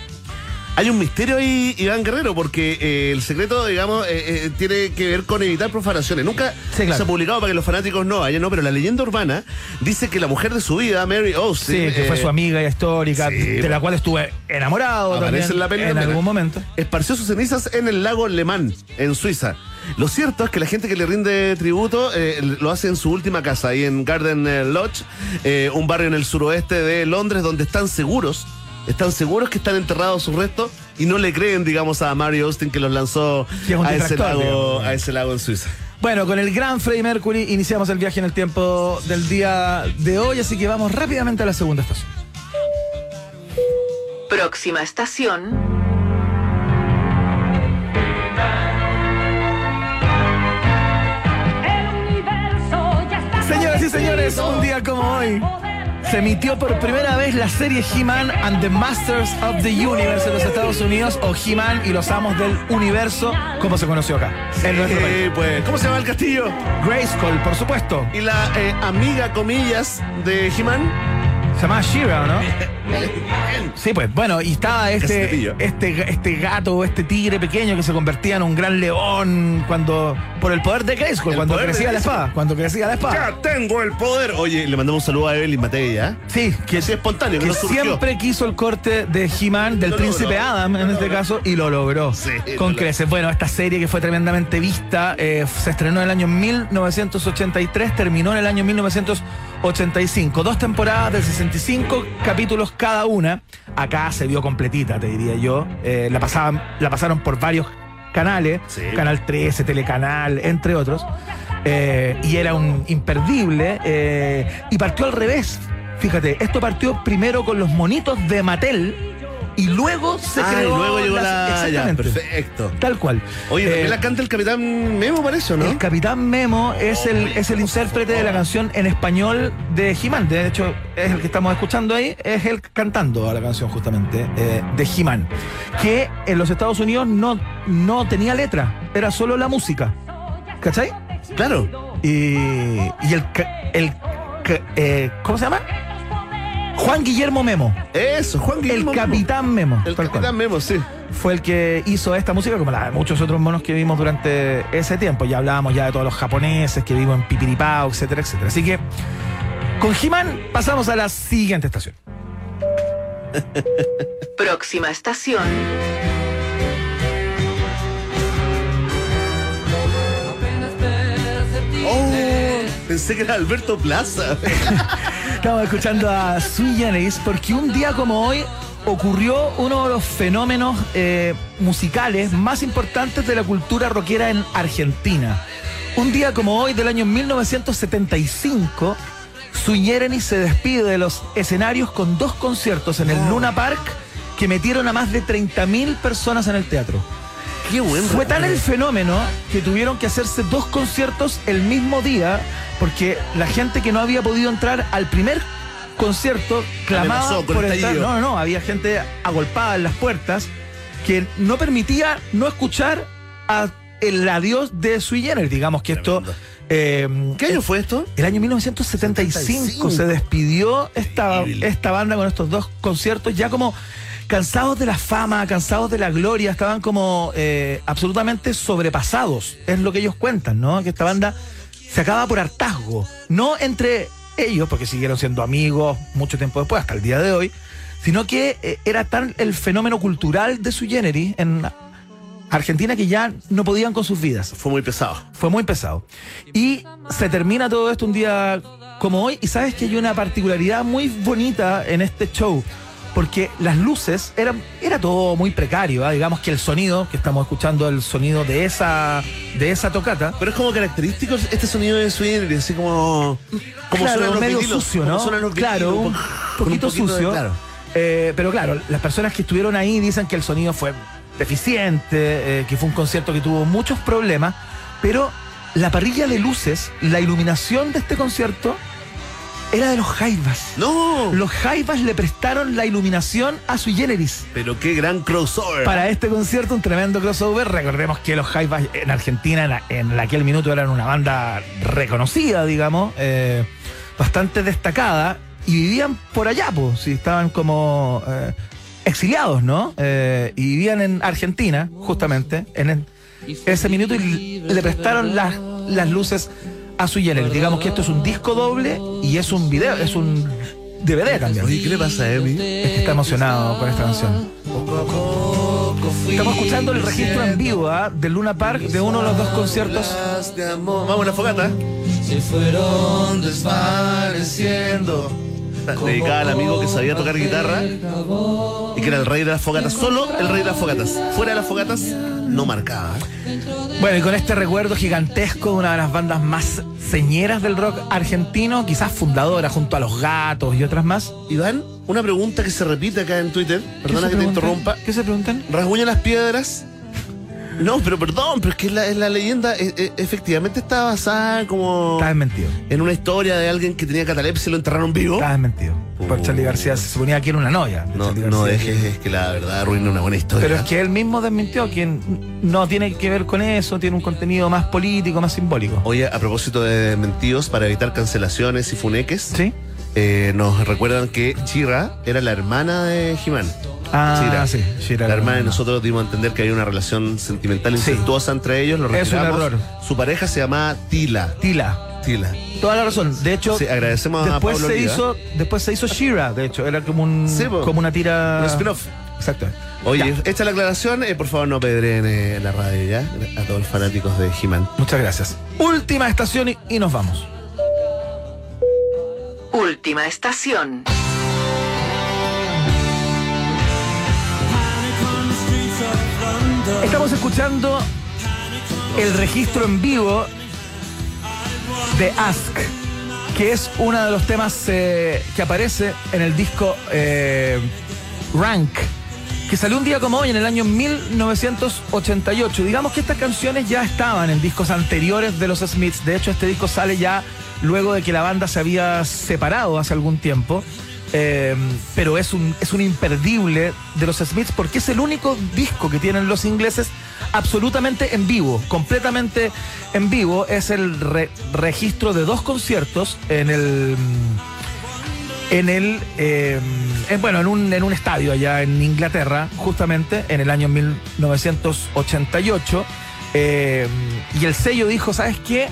Hay un misterio ahí, Iván Guerrero, porque eh, el secreto, digamos, eh, eh, tiene que ver con evitar profanaciones. Nunca Sí, claro. se ha publicado para que los fanáticos no vayan, ¿no? Pero la leyenda urbana dice que la mujer de su vida, Mary Austin, Sí, que fue su amiga histórica, sí, de la cual estuve enamorado Aparece también en la algún momento. esparció sus cenizas en el lago Le Mans, en Suiza. Lo cierto es que la gente que le rinde tributo eh, lo hace en su última casa, ahí en Garden Lodge, eh, un barrio en el suroeste de Londres, donde están seguros, están seguros que están enterrados sus restos y no le creen, digamos, a Mary Austin que los lanzó es a ese, lago, a ese lago en Suiza. Bueno, con el gran Freddie Mercury iniciamos el viaje en el tiempo del día de hoy, así que vamos rápidamente a la segunda estación. Próxima estación. Señoras y señores, un día como hoy se emitió por primera vez la serie He-Man and the Masters of the Universe en los Estados Unidos, o He-Man y los Amos del Universo, como se conoció acá, en nuestro país. Eh, pues, ¿Cómo se llama el castillo? Grayskull, por supuesto. Y la eh, amiga, comillas, de He-Man. Se llamaba Shira, ¿no? Sí, pues bueno, y estaba este, este, este gato, este tigre pequeño que se convertía en un gran león cuando por el poder de Grayskull, cuando crecía la espada, cuando crecía la espada. Ya tengo el poder. Oye, le mandamos un saludo a Evelyn Matei, ¿ah? Sí, que, Así espontáneo, que siempre quiso el corte de He-Man, del príncipe. Adam en este caso, y lo logró Sí, con creces. Bueno, esta serie que fue tremendamente vista eh, se estrenó en el año 1983, terminó en el año 1985. Dos temporadas de 65 capítulos cada una. Acá se vio completita, te diría yo. Eh, la, pasaban, la pasaron por varios canales, Sí. Canal 13, Telecanal, entre otros. Eh, y era un imperdible. eh, y partió al revés. Fíjate, esto partió primero con los monitos de Mattel y luego se Ah, y creó. luego llegó las- la. Ya, Exactamente. perfecto. Tal cual. Oye, Eh, también la canta el capitán Memo, parece, ¿o ¿no? el Capitán Memo es el, es el intérprete de la canción en español de He-Man. De hecho, es el que estamos escuchando ahí, es él cantando la canción justamente eh, de He-Man. Que en los Estados Unidos no, no tenía letra, era solo la música. ¿Cachai? Claro. Y, y el, el eh, ¿cómo se llama? Juan Guillermo Memo. Eso, Juan El Guillermo. Memo. Capitán Memo. El cual capitán Memo, sí. fue el que hizo esta música, como la de muchos otros monos que vimos durante ese tiempo. Ya hablábamos ya de todos los japoneses que vimos en Pipiripao, etcétera, etcétera. Así que con He-Man pasamos a la siguiente estación. Próxima estación. Oh, pensé que era Alberto Plaza. Estamos escuchando a Sui Generis porque un día como hoy ocurrió uno de los fenómenos eh, musicales más importantes de la cultura rockera en Argentina. Un día como hoy del año 1975, Sui Generis se despide de los escenarios con dos conciertos en el Luna Park que metieron a más de 30.000 personas en el teatro. Qué buen Fue tan el fenómeno que tuvieron que hacerse dos conciertos el mismo día porque la gente que no había podido entrar al primer concierto clamaba Amenazó con por entrar. No, no, no, había gente agolpada en las puertas que no permitía no escuchar a el adiós de Sui Generis. Digamos que esto. eh, ¿Qué año fue esto? el año 1975 se despidió esta, esta banda con estos dos conciertos, ya como cansados de la fama, cansados de la gloria, estaban como eh, absolutamente sobrepasados, es lo que ellos cuentan, ¿no? Que esta banda se acaba por hartazgo, no entre ellos, porque siguieron siendo amigos mucho tiempo después, hasta el día de hoy, sino que eh, era tan el fenómeno cultural de su generis en Argentina que ya no podían con sus vidas. Fue muy pesado. Fue muy pesado. Y se termina todo esto un día como hoy. Y sabes que hay una particularidad muy bonita en este show. Porque las luces eran, era todo muy precario, ¿ah? digamos que el sonido, que estamos escuchando el sonido de esa, de esa tocata. Pero es como característico este sonido de Swing, así como. Como claro, medio vinilos, sucio, ¿no? claro, un poquito de- sucio. claro. Eh, pero claro, las personas que estuvieron ahí dicen que el sonido fue deficiente, eh, que fue un concierto que tuvo muchos problemas, pero la parrilla de luces, la iluminación de este concierto era de los Jaivas. No. Los Jaivas le prestaron la iluminación a Sui Generis. Pero qué gran crossover. Para este concierto, un tremendo crossover. Recordemos que los Jaivas en Argentina en, en aquel minuto eran una banda reconocida, digamos, eh, bastante destacada, y vivían por allá, pues, si estaban como eh, exiliados, ¿no? Eh, y vivían en Argentina, justamente, en el- ese minuto, y le prestaron las, las luces a su Generis. Digamos que esto es un disco doble y es un video, es un DVD también. Oye, ¿qué le pasa a Emi? Es que está emocionado con esta canción. Estamos escuchando el registro en vivo ¿ah? del Luna Park de uno de los dos conciertos. Vamos a la fogata. Se fueron desvaneciendo. Dedicada al amigo que sabía tocar guitarra y que era el rey de las fogatas. Solo el rey de las fogatas. Fuera de las fogatas, no marcaba. Bueno, y con este recuerdo gigantesco de una de las bandas más señeras del rock argentino, quizás fundadora junto a Los Gatos y otras más. Iván, una pregunta que se repite acá en Twitter. Perdona que te interrumpa. ¿Qué se preguntan? ¿Rasguña las piedras? No, pero perdón, pero es que la, la leyenda eh, eh, efectivamente está basada como Está desmentido. en una historia de alguien que tenía catalepsia y lo enterraron vivo. Está desmentido. Por. Charlie García se suponía que era una novia. de No, no dejes que la verdad arruine una buena historia. Pero es que él mismo desmintió que no tiene que ver con eso, tiene un contenido más político, más simbólico. Oye, a propósito de mentidos, para evitar cancelaciones y funeques, ¿Sí? Eh, nos recuerdan que Chira era la hermana de Jimán. Ah, sí, Shira, la hermana de nosotros dimos a entender que hay una relación sentimental incestuosa entre ellos. Lo Es un error. Su pareja se llama Tila. Tila. Tila. Toda la razón. De hecho, Sí, agradecemos a después Pablo se Oliva. hizo, después se hizo Shira, de hecho, era como un Sí, como una tira Un spin-off. Exacto. Oye, Ya. hecha la aclaración, eh, por favor no pedreen eh, la radio ya. A todos los fanáticos de He-Man. Muchas gracias. Última estación y, y nos vamos. Última estación. Estamos escuchando el registro en vivo de Ask, que es uno de los temas eh, que aparece en el disco eh, Rank, que salió un día como hoy, en el año 1988. Digamos que estas canciones ya estaban en discos anteriores de los Smiths. De hecho, este disco sale ya luego de que la banda se había separado hace algún tiempo. Eh, pero es un, es un imperdible de los Smiths porque es el único disco que tienen los ingleses absolutamente en vivo, completamente en vivo. Es el re- registro de dos conciertos en el en el eh, en- bueno en un, en un estadio allá en Inglaterra justamente en el año 1988 eh, y el sello dijo sabes qué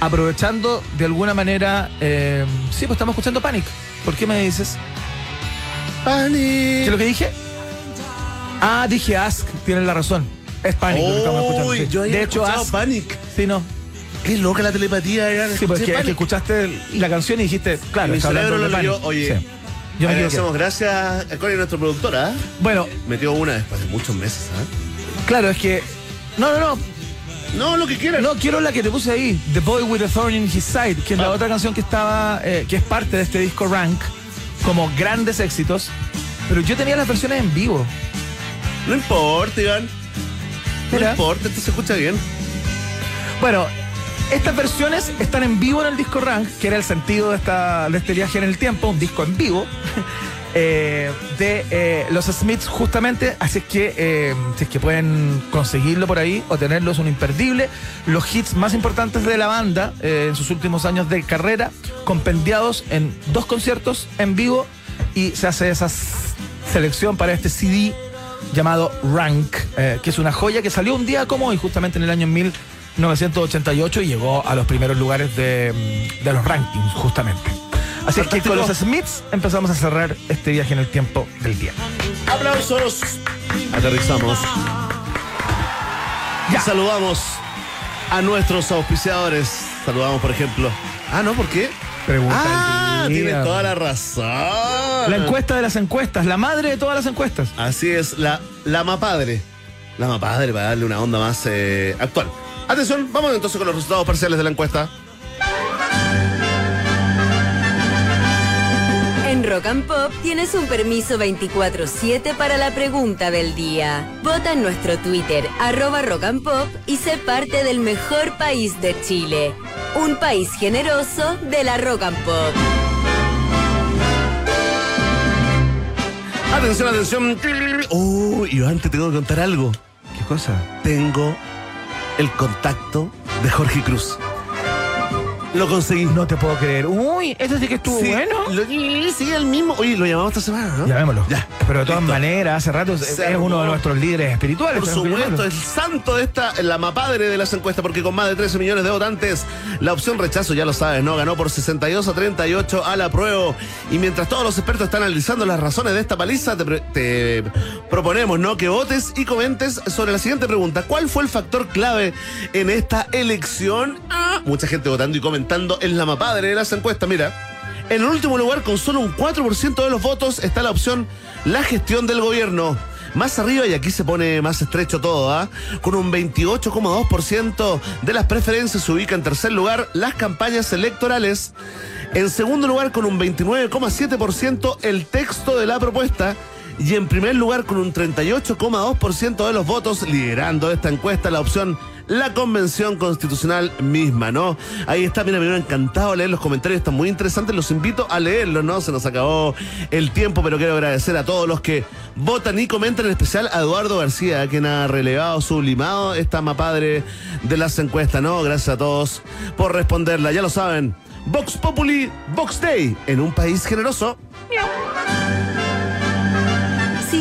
aprovechando de alguna manera eh, sí pues estamos escuchando Panic ¿por qué me dices? Panic ¿qué es lo que dije? ah dije Ask tienes la razón es Panic lo que estamos escuchando Uy, sí. yo de hecho Ask Panic. sí no Qué loca la telepatía. era, sí pues escuché que, escuchaste la canción y dijiste claro Mi cerebro lo leyó. Oye, Sí. Yo me agradecemos. Gracias a Connie, nuestra productora. bueno Metió una después de muchos meses. ¿eh? Claro, es que. No, no, no. No, lo que quieras. No, quiero la que te puse ahí, The Boy with a Thorn in His Side, que es la Ah. otra canción que estaba, eh, que es parte de este disco Rank, como grandes éxitos. Pero yo tenía las versiones en vivo. No importa, Iván. No Mira. importa, esto se escucha bien. Bueno, estas versiones están en vivo en el disco Rank, que era el sentido de, esta, de este viaje en el tiempo, un disco en vivo. Eh, de eh, los Smiths justamente, así es que eh, si es que pueden conseguirlo por ahí o tenerlo es un imperdible. Los hits más importantes de la banda eh, en sus últimos años de carrera, compendiados en dos conciertos en vivo y se hace esa selección para este CD llamado Rank, que es una joya que salió un día como hoy, justamente en el año 1988 y llegó a los primeros lugares de los rankings, justamente. Así es que con los Smiths empezamos a cerrar este viaje en el tiempo del día. Aplausos. Aterrizamos. Y saludamos a nuestros auspiciadores. Saludamos, por ejemplo. Ah, no, ¿por qué? Pregunta Ah, tienen toda la razón. La encuesta de las encuestas, la madre de todas las encuestas. Así es, la, la Mapadre. La Mapadre para darle una onda más eh, actual. Atención, vamos entonces con los resultados parciales de la encuesta. Rock and Pop tienes un permiso 24-7 para la pregunta del día. Vota en nuestro Twitter, arroba Rock and Pop, y sé parte del mejor país de Chile. Un país generoso de la Rock and Pop. Atención, atención. Oh, Iván, te tengo que contar algo. ¿Qué cosa? Tengo el contacto de Jorge Cruz. Lo conseguí. No te puedo creer. Uy, eso sí que estuvo Sí, bueno. lo- sí, el mismo. Oye, lo llamamos esta semana, ¿no? Llamémoslo. Ya. Pero de todas Listo. maneras, hace rato es, Se es uno de nuestros líderes espirituales. Por supuesto, el santo de esta, la mapadre de las encuestas, porque con más de 13 millones de votantes, la opción rechazo, ya lo sabes, ¿no? Ganó por 62 a 38 a la prueba. Y mientras todos los expertos están analizando las razones de esta paliza, te proponemos, ¿no? Que votes y comentes sobre la siguiente pregunta. ¿Cuál fue el factor clave en esta elección? Ah, mucha gente votando y comentando en la mapadre de las encuestas. Mira, en el último lugar, con solo un 4% de los votos, está la opción la gestión del gobierno. Más arriba, y aquí se pone más estrecho todo, ¿ah? Con un 28,2% de las preferencias se ubica en tercer lugar las campañas electorales. En segundo lugar, con un 29,7% el texto de la propuesta. Y en primer lugar, con un 38,2% de los votos, liderando esta encuesta, la opción la convención constitucional misma, ¿no? Ahí está, mira, me hubiera encantado leer los comentarios, están muy interesantes, los invito a leerlos, ¿no? Se nos acabó el tiempo, pero quiero agradecer a todos los que votan y comentan, en especial a Eduardo García, quien ha relevado, sublimado esta mapadre de las encuestas, ¿no? Gracias a todos por responderla, ya lo saben. Vox Populi, Vox Day, en un país generoso. Si